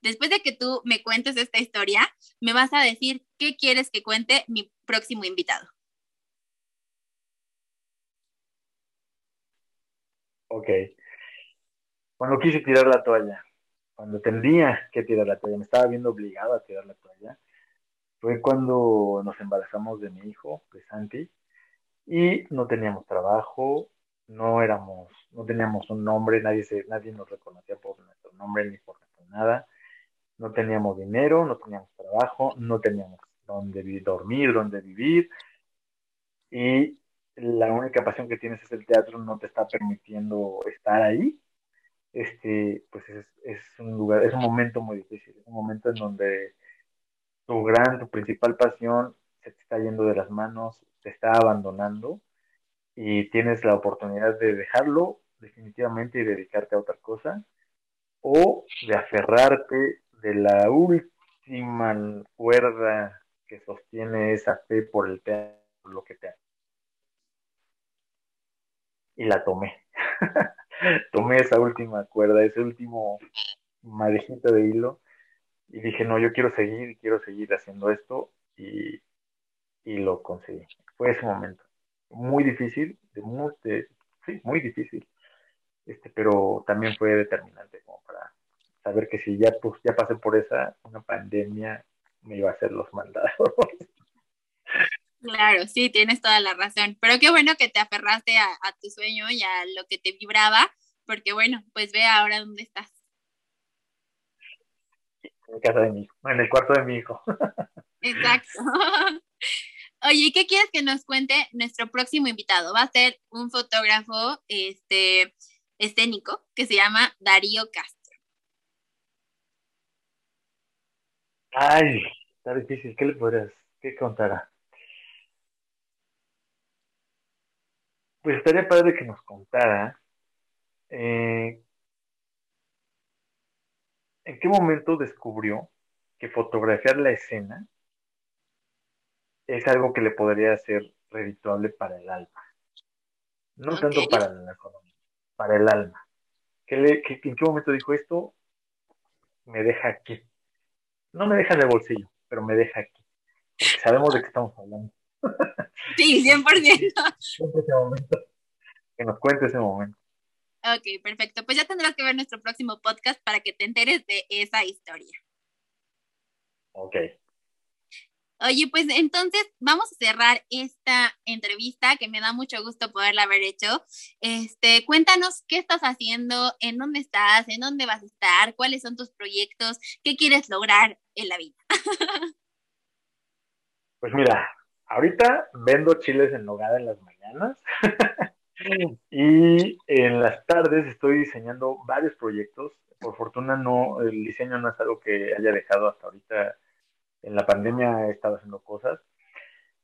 Después de que tú me cuentes esta historia, me vas a decir qué quieres que cuente mi próximo invitado. Ok. Cuando quise tirar la toalla, cuando tenía que tirar la toalla, me estaba viendo obligado a tirar la toalla, fue cuando nos embarazamos de mi hijo, de Santi, y no teníamos trabajo, no éramos, no teníamos un nombre, nadie, nadie nos reconocía por nuestro nombre ni por nada, no teníamos dinero, no teníamos trabajo, no teníamos dónde dormir, dónde vivir, y la única pasión que tienes es el teatro, no te está permitiendo estar ahí, este, pues es, es un lugar, es un momento muy difícil, es un momento en donde tu gran, tu principal pasión se te está yendo de las manos, te está abandonando y tienes la oportunidad de dejarlo definitivamente y dedicarte a otra cosa o de aferrarte de la última cuerda que sostiene esa fe por el teatro, lo que te. Y la tomé. (laughs) tomé esa última cuerda, ese último madejito de hilo y dije, no, yo quiero seguir, quiero seguir haciendo esto y, lo conseguí. Fue ese momento. Muy difícil, de muy, sí, muy difícil, este, pero también fue determinante como para saber que si ya, pues, ya pasé por esa, una pandemia me iba a hacer los mandados. (laughs) Claro, sí, tienes toda la razón. Pero qué bueno que te aferraste a, a tu sueño y a lo que te vibraba, porque bueno, pues ve ahora dónde estás en casa de mi hijo, en el cuarto de mi hijo. (laughs) Exacto. (laughs) Oye, ¿qué quieres que nos cuente nuestro próximo invitado? Va a ser un fotógrafo este, escénico que se llama Darío Castro. Ay, está difícil. ¿Qué le podrías, qué contará? Pues estaría padre que nos contara eh, ¿En qué momento descubrió que fotografiar la escena es algo que le podría ser redituable para el alma? No tanto para la economía, para el alma. ¿En qué momento dijo esto? Me deja aquí. No me deja en el bolsillo, pero me deja aquí. Porque sabemos de qué estamos hablando. (laughs) Sí, 100%. Que nos cuente ese momento. Ok, perfecto. Pues ya tendrás que ver nuestro próximo podcast para que te enteres de esa historia. Ok. Oye, pues entonces vamos a cerrar esta entrevista que me da mucho gusto poderla haber hecho. Este, cuéntanos qué estás haciendo, en dónde estás, en dónde vas a estar, cuáles son tus proyectos, qué quieres lograr en la vida. (laughs) pues mira, ahorita vendo chiles en nogada en las mañanas. (laughs) Y en las tardes estoy diseñando varios proyectos. Por fortuna no, el diseño no es algo que haya dejado hasta ahorita. En la pandemia he estado haciendo cosas.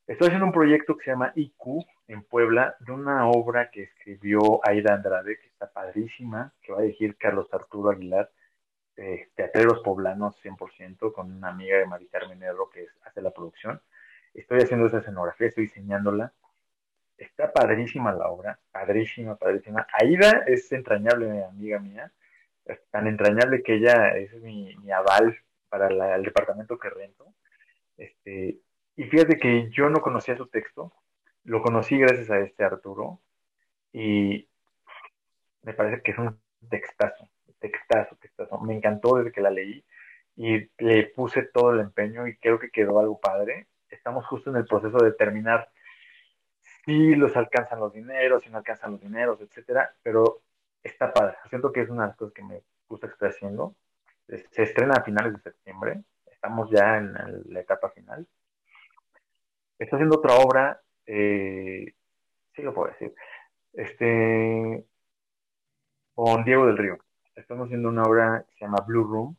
Estoy haciendo un proyecto que se llama IQ en Puebla, de una obra que escribió Aida Andrade, que está padrísima, que va a dirigir Carlos Arturo Aguilar, eh, teatreros poblanos 100%, con una amiga de Mari Carmen que hace la producción. Estoy haciendo esa escenografía, estoy diseñándola Está padrísima la obra, padrísima, padrísima. Aida es entrañable amiga mía. tan entrañable que ella es mi, aval para el departamento que rento. Este, y fíjate que yo no conocía su texto, lo conocí gracias a este Arturo y me parece que es un textazo, textazo, textazo. Me encantó desde que la leí y le puse todo el empeño y creo que quedó algo padre. Estamos justo en el proceso de terminar si los alcanzan los dineros, si no alcanzan los dineros, etcétera, pero está padre. Siento que es una de las cosas que me gusta que estoy haciendo. Se estrena a finales de septiembre, estamos ya en la etapa final. Está haciendo otra obra, eh, sí lo puedo decir, este, con Diego del Río. Estamos haciendo una obra que se llama Blue Room,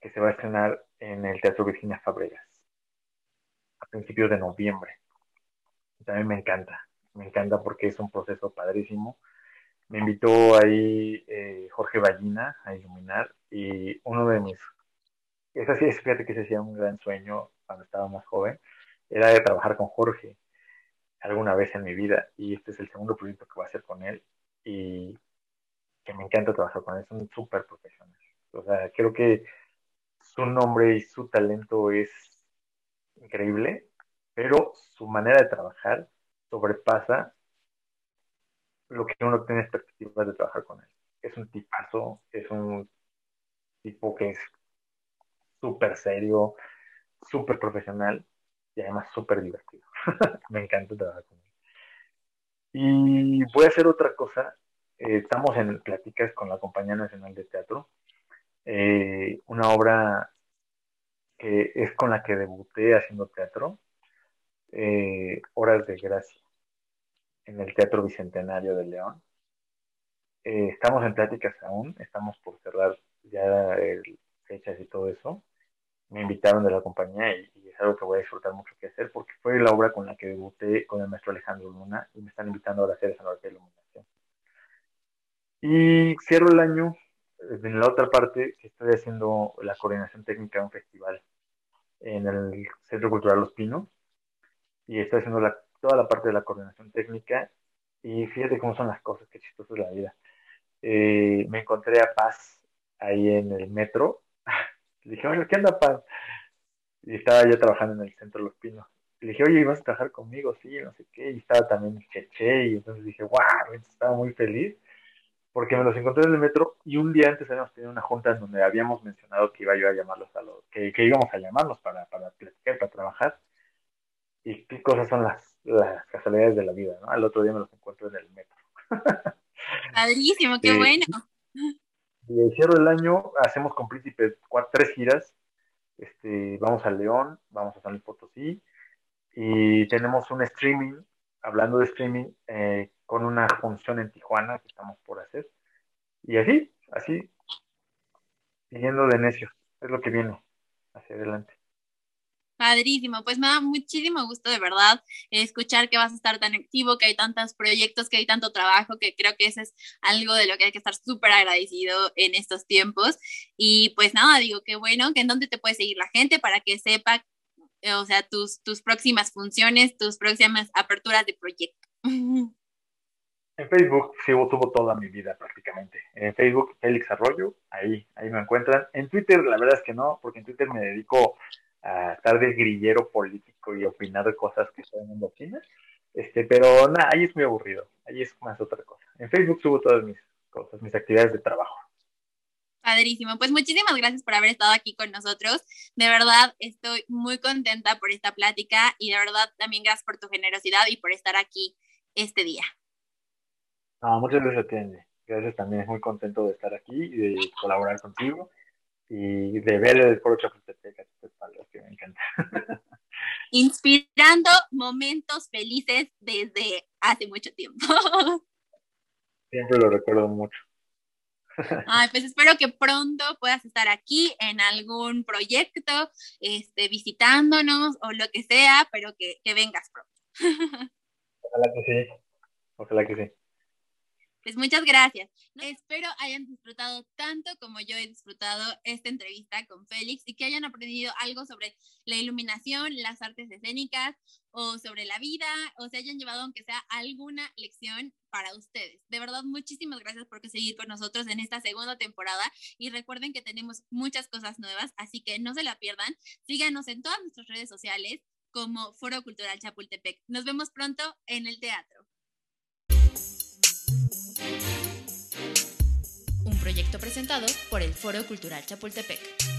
que se va a estrenar en el Teatro Virginia Fabregas a principios de noviembre. También me encanta, me encanta porque es un proceso padrísimo. Me invitó ahí eh, Jorge Ballina a iluminar y uno de mis, es así, fíjate que se hacía un gran sueño cuando estaba más joven, era de trabajar con Jorge alguna vez en mi vida y este es el segundo proyecto que voy a hacer con él y que me encanta trabajar con él, es un súper profesional. O sea, creo que su nombre y su talento es increíble, pero su manera de trabajar sobrepasa lo que uno tiene expectativas de trabajar con él. Es un tipazo, es un tipo que es súper serio, súper profesional y además súper divertido. (laughs) Me encanta trabajar con él. Y voy a hacer otra cosa. Eh, estamos en pláticas con la Compañía Nacional de Teatro. Eh, una obra que es con la que debuté haciendo teatro. Eh, Horas de Gracia en el Teatro Bicentenario de León. estamos en pláticas aún, estamos por cerrar ya el, fechas y todo eso me invitaron de la compañía y, es algo que voy a disfrutar mucho que hacer porque fue la obra con la que debuté con el maestro Alejandro Luna y me están invitando ahora a hacer esa nueva de iluminación. Y cierro el año en la otra parte que estoy haciendo la coordinación técnica de un festival en el Centro Cultural Los Pinos y estoy haciendo la, toda la parte de la coordinación técnica y fíjate cómo son las cosas, qué chistoso es la vida. Eh, me encontré a Paz ahí en el metro (laughs) le dije, oye, ¿qué anda, Paz? Y estaba yo trabajando en el centro de los pinos. Le dije, oye, ¿vas a trabajar conmigo? Sí, no sé qué. Y estaba también Cheche. Y entonces dije, wow, estaba muy feliz. Porque me los encontré en el metro y un día antes habíamos tenido una junta en donde habíamos mencionado que iba yo a llamarlos a los, que, íbamos a llamarlos para, para platicar, para trabajar. Y qué cosas son las, las casualidades de la vida, ¿no? Al otro día me los encuentro en el metro. (laughs) Padrísimo, qué bueno. Y el año, hacemos con Príncipes cuatro, tres giras. Este, vamos a León, vamos a San Luis Potosí y tenemos un streaming, hablando de streaming, eh, con una función en Tijuana que estamos por hacer. Y así, así, siguiendo de necios, es lo que viene hacia adelante. Padrísimo, pues me da muchísimo gusto de verdad escuchar que vas a estar tan activo, que hay tantos proyectos, que hay tanto trabajo, que creo que eso es algo de lo que hay que estar súper agradecido en estos tiempos. Y pues nada, digo que bueno, que en dónde te puede seguir la gente para que sepa, eh, o sea, tus, tus próximas funciones, tus próximas aperturas de proyecto. (laughs) En Facebook sí subo toda mi vida prácticamente. En Facebook, Félix Arroyo, ahí, ahí me encuentran. En Twitter, la verdad es que no, porque en Twitter me dedico a estar de grillero político y opinar de cosas que todo el mundo opina. Este, pero nada, ahí es muy aburrido. Ahí es más otra cosa. En Facebook subo todas mis cosas, mis actividades de trabajo. Padrísimo. Pues muchísimas gracias por haber estado aquí con nosotros. De verdad, estoy muy contenta por esta plática y de verdad también gracias por tu generosidad y por estar aquí este día. muchas gracias a ti, Gracias también, muy contento de estar aquí y de colaborar contigo y de ver el foro Chapultepec, que me encanta. (laughs) Inspirando momentos felices desde hace mucho tiempo. (laughs) Siempre lo recuerdo mucho. (laughs) Ay, pues espero que pronto puedas estar aquí en algún proyecto, este, visitándonos o lo que sea, pero que, que vengas pronto. Ojalá que sí. Ojalá que sí. Pues muchas gracias. Espero hayan disfrutado tanto como yo he disfrutado esta entrevista con Félix y que hayan aprendido algo sobre la iluminación, las artes escénicas o sobre la vida o se hayan llevado aunque sea alguna lección para ustedes. De verdad, muchísimas gracias por seguir con nosotros en esta segunda temporada y recuerden que tenemos muchas cosas nuevas, así que no se la pierdan. Síganos en todas nuestras redes sociales como Foro Cultural Chapultepec. Nos vemos pronto en el teatro. Proyecto presentado por el Foro Cultural Chapultepec.